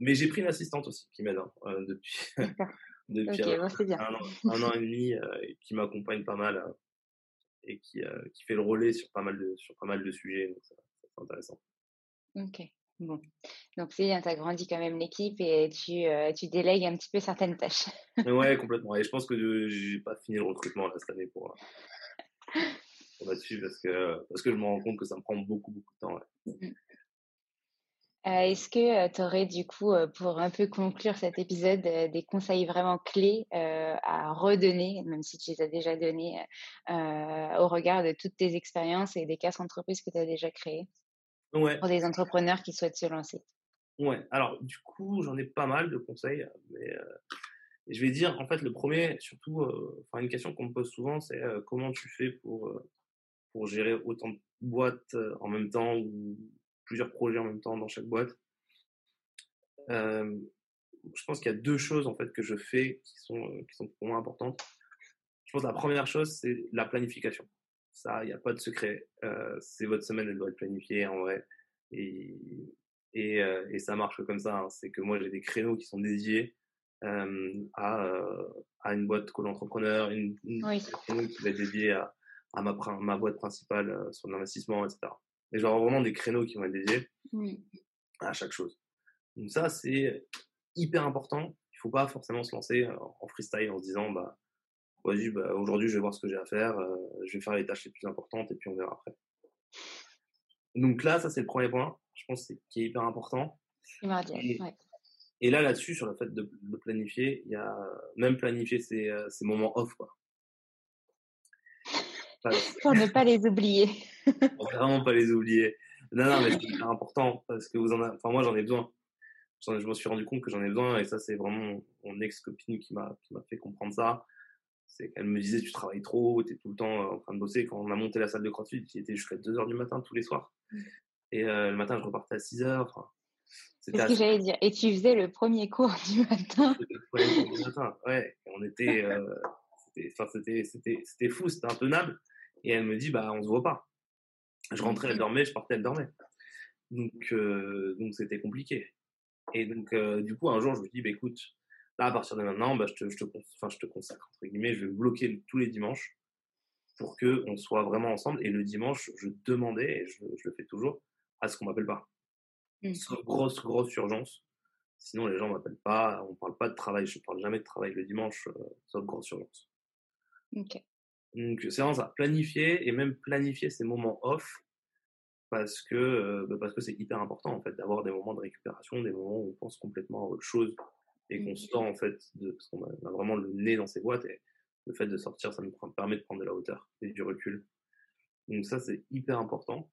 Mais j'ai pris une assistante aussi qui m'aide hein, euh, depuis, [LAUGHS] depuis okay, bon, bien. Un, an, un, an, et demi, qui m'accompagne pas mal et qui, qui fait le relais sur pas mal de, sur pas mal de sujets. Donc, c'est intéressant. Ok. Bon, donc c'est bien, tu as grandi quand même l'équipe et tu, tu délègues un petit peu certaines tâches. ouais, [LAUGHS] complètement. Et je pense que j'ai pas fini le recrutement là, cette année pour, pour là-dessus parce que, parce que je me rends compte que ça me prend beaucoup, beaucoup de temps. Mmh. Est-ce que tu aurais du coup, pour un peu conclure cet épisode, des conseils vraiment clés à redonner, même si tu les as déjà donnés, au regard de toutes tes expériences et des quatre entreprises que tu as déjà créées ouais. pour des entrepreneurs qui souhaitent se lancer Ouais, alors du coup, j'en ai pas mal de conseils, mais je vais dire, en fait, le premier, surtout, enfin, une question qu'on me pose souvent, c'est comment tu fais pour, pour gérer autant de boîtes en même temps ou plusieurs projets en même temps dans chaque boîte? je pense qu'il y a deux choses en fait que je fais qui sont, qui sont pour moi importantes. Je pense que la première chose, c'est la planification. Ça, il n'y a pas de secret. c'est votre semaine, elle doit être planifiée en vrai. Et, et, et ça marche comme ça. Hein. C'est que moi, j'ai des créneaux qui sont dédiés à, à une boîte co-entrepreneur, une, une qui va être dédié à, à ma, ma boîte principale sur l'investissement, etc. Et genre vraiment des créneaux qui vont être dédiés à chaque chose. Donc ça, c'est hyper important. Il faut pas forcément se lancer en freestyle en se disant, bah, bah, aujourd'hui, je vais voir ce que j'ai à faire, euh, je vais faire les tâches les plus importantes et puis on verra après. Donc là, ça, c'est le premier point, je pense, qui est hyper important. Et, et là, là-dessus, sur le fait de, planifier, il y a même planifier ces, euh, ces moments off, quoi. Pour ne pas les oublier. [LAUGHS] Pour vraiment pas les oublier. Non, non, mais c'est important parce que vous en avez, enfin, moi, j'en ai besoin. Je me suis rendu compte que j'en ai besoin et ça, c'est vraiment mon ex-copine qui m'a, qui m'a fait comprendre ça. C'est qu'elle me disait, tu travailles trop, tu es tout le temps euh, en train de bosser. Quand on a monté la salle de crossfit, qui était jusqu'à 2 heures du matin tous les soirs. Mmh. Et euh, le matin, je repartais à 6 heures. c'est ce que j'allais dire. Et tu faisais le premier cours du matin. [LAUGHS] Le premier cours du matin, ouais. on était, euh, c'était, c'était, c'était fou, c'était intenable. Et elle me dit, bah, on se voit pas. Je rentrais, elle dormait, je partais, elle dormait. Donc, euh, donc c'était compliqué. Et donc, du coup, un jour, je me dis, bah, écoute, là, à partir de maintenant, bah, je, te, je, te, enfin, je te consacre, entre guillemets, je vais bloquer tous les dimanches pour qu'on soit vraiment ensemble. Et le dimanche, je demandais, et je, je le fais toujours, à ce qu'on m'appelle pas. Mmh. Sauf grosse, grosse urgence. Sinon, les gens m'appellent pas. On parle pas de travail. Je parle jamais de travail le dimanche, euh, sauf grosse urgence. Donc c'est vraiment ça, planifier et même planifier ces moments off parce que euh, bah, parce que c'est hyper important en fait d'avoir des moments de récupération, des moments où on pense complètement à autre chose et qu'on se tend en fait de, parce qu'on a, vraiment le nez dans ces boîtes et le fait de sortir ça nous permet de prendre de la hauteur et du recul. Donc ça c'est hyper important.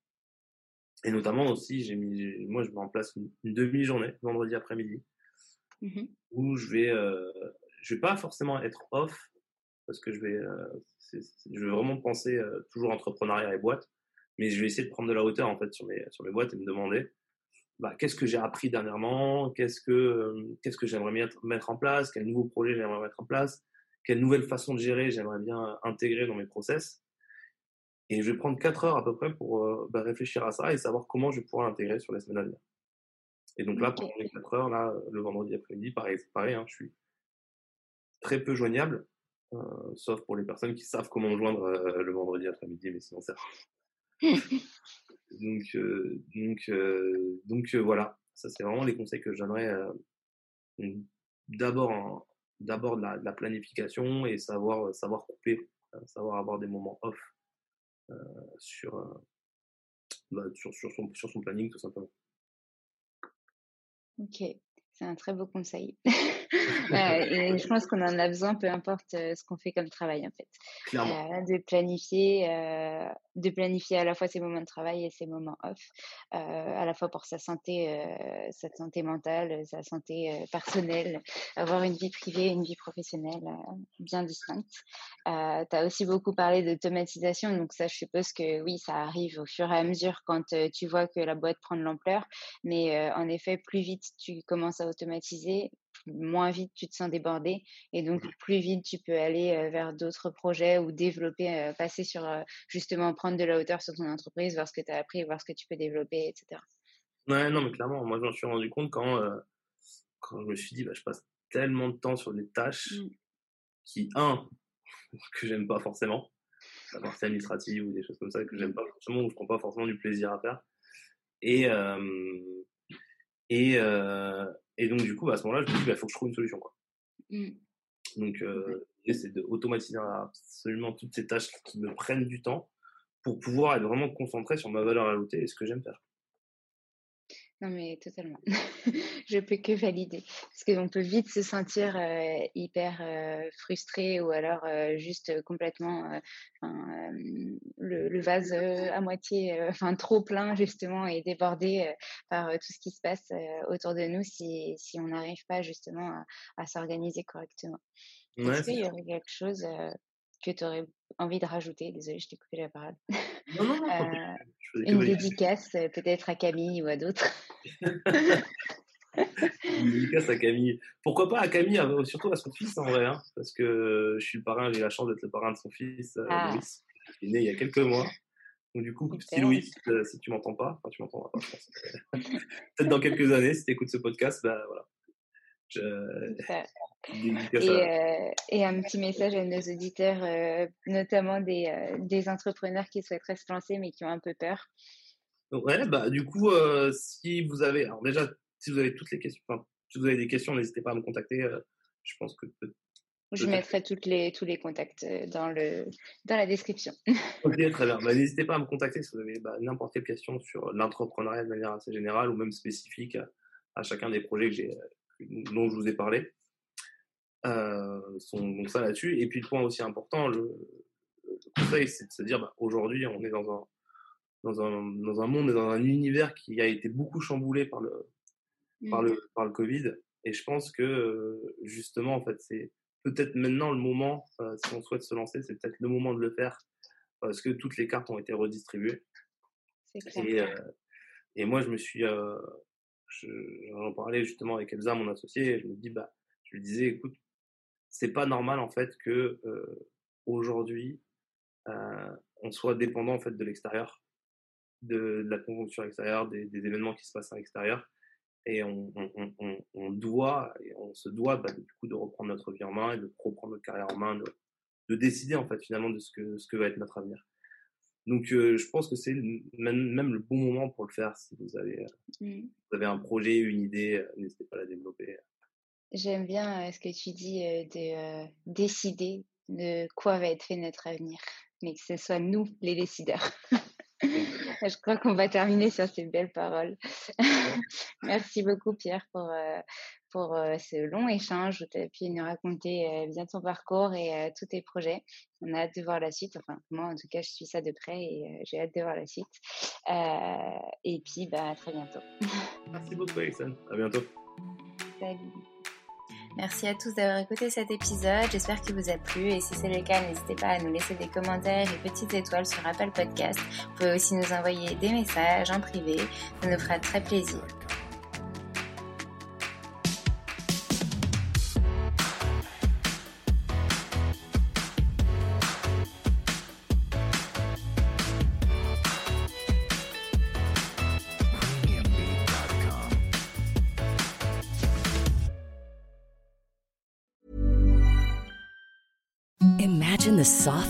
Et notamment aussi j'ai mis moi je mets en place une, demi-journée vendredi après-midi mmh où je vais euh, je vais pas forcément être off parce que je vais, euh, je vais vraiment penser euh, toujours entrepreneuriat et boîte, mais je vais essayer de prendre de la hauteur en fait sur mes, sur mes boîtes et me demander bah, qu'est-ce que j'ai appris dernièrement, qu'est-ce que, euh, qu'est-ce que j'aimerais bien mettre en place, quel nouveau projet j'aimerais mettre en place, quelle nouvelle façon de gérer j'aimerais bien intégrer dans mes process. Et je vais prendre 4 heures à peu près pour bah, réfléchir à ça et savoir comment je vais pouvoir l'intégrer sur les semaines à venir. Et donc là, pendant les 4 heures, là, le vendredi après-midi, pareil, pareil hein, je suis très peu joignable, euh, sauf pour les personnes qui savent comment joindre euh, le vendredi après-midi, mais sinon ça. Donc, euh, donc, donc voilà, ça c'est vraiment les conseils que j'aimerais d'abord d'abord de la, planification et savoir savoir couper, savoir avoir des moments off sur, bah, sur, sur, son, sur son planning tout simplement. Ok, c'est un très beau conseil. [LAUGHS] et je pense qu'on en a besoin, peu importe ce qu'on fait comme travail, en fait. Euh, de planifier, euh, de planifier à la fois ses moments de travail et ses moments off, euh, à la fois pour sa santé, sa santé mentale, sa santé personnelle, avoir une vie privée, une vie professionnelle bien distincte. tu as aussi beaucoup parlé d'automatisation, donc ça, je suppose que oui, ça arrive au fur et à mesure quand tu vois que la boîte prend de l'ampleur, mais en effet, plus vite tu commences à automatiser, moins vite tu te sens débordé et donc mmh. plus vite tu peux aller vers d'autres projets ou développer, passer sur justement prendre de la hauteur sur ton entreprise, voir ce que tu as appris, voir ce que tu peux développer, etc. Ouais, non, mais clairement, moi je m'en suis rendu compte quand, quand je me suis dit, bah, je passe tellement de temps sur des tâches mmh. qui, un, [LAUGHS] que j'aime pas forcément, la partie administrative ou des choses comme ça que j'aime pas forcément, ou je prends pas forcément du plaisir à faire. Et, Et, euh, et donc, du coup, bah, à ce moment-là, je me dis, il bah, faut que je trouve une solution. Quoi. Mmh. Donc, euh, c'est d'automatiser absolument toutes ces tâches qui me prennent du temps pour pouvoir être vraiment concentré sur ma valeur ajoutée et ce que j'aime faire. Non, mais totalement. [LAUGHS] je peux que valider. Parce qu'on peut vite se sentir euh, hyper euh, frustré ou alors euh, juste complètement le, le, vase à moitié, enfin trop plein justement et débordé par tout ce qui se passe autour de nous si, si on n'arrive pas justement à, à s'organiser correctement. Est-ce qu'il y aurait quelque chose que tu aurais envie de rajouter? Désolée, je t'ai coupé la parole. Non, non, non. [LAUGHS] euh, une dédicace peut-être à Camille ou à d'autres. [LAUGHS] une dédicace à Camille. Pourquoi pas à Camille, surtout à son fils en vrai, hein, parce que je suis le parrain, j'ai la chance d'être le parrain de son fils, euh, ah. Louis, qui est né il y a quelques mois. Donc du coup, petit Louis, euh, si tu m'entends pas, enfin tu m'entendras pas, je pense. [LAUGHS] Peut-être dans quelques années, si tu écoutes ce podcast, bah voilà. Je... [LAUGHS] Et, euh, et, un petit message à nos auditeurs, euh, notamment des, euh, des, entrepreneurs qui souhaiteraient se lancer mais qui ont un peu peur. Ouais, bah du coup, si vous avez, alors déjà, si vous avez toutes les questions, enfin, si vous avez des questions, n'hésitez pas à me contacter. je pense que je mettrai toutes les, tous les contacts dans, le, dans la description. [LAUGHS] ok, très bien. Bah, n'hésitez pas à me contacter si vous avez bah, n'importe quelle question sur l'entrepreneuriat de manière assez générale ou même spécifique à, à chacun des projets que j'ai, dont je vous ai parlé. Euh, sont donc ça là-dessus. Et puis le point aussi important, le, conseil, c'est de se dire, bah, aujourd'hui, on est dans un, dans un, dans un monde et dans un univers qui a été beaucoup chamboulé par le, par le, mmh. par le Covid. Et je pense que justement, en fait, c'est peut-être maintenant le moment, euh, si on souhaite se lancer, c'est peut-être le moment de le faire parce que toutes les cartes ont été redistribuées. Et, euh, et moi, je me suis, euh, j'en parlais justement avec Elsa, mon associé, et je me dis, bah, je lui disais, écoute, c'est pas normal en fait que euh, aujourd'hui euh, on soit dépendant en fait de l'extérieur, de, la conjoncture extérieure, des, événements qui se passent à l'extérieur, et on, doit, et on se doit bah, du coup de reprendre notre vie en main et de reprendre notre carrière en main, de, de décider en fait finalement de ce que ce que va être notre avenir. Donc euh, je pense que c'est même, même, le bon moment pour le faire si vous avez, mmh. vous avez un projet, une idée, n'hésitez pas à la développer. J'aime bien ce que tu dis de décider de quoi va être fait notre avenir, mais que ce soit nous les décideurs. [LAUGHS] [LAUGHS] Je crois qu'on va terminer sur ces belles paroles. [LAUGHS] Merci beaucoup Pierre pour, pour ce long échange où tu as pu nous raconter bien ton parcours et tous tes projets. On a hâte de voir la suite. Enfin, moi en tout cas, je suis ça de près et j'ai hâte de voir la suite. et puis, bah, à très bientôt. Merci beaucoup Alexandre. À bientôt. Salut. Merci à tous d'avoir écouté cet épisode. J'espère qu'il vous a plu et si c'est le cas, n'hésitez pas à nous laisser des commentaires et petites étoiles sur Apple Podcast. Vous pouvez aussi nous envoyer des messages en privé. Ça nous fera très plaisir.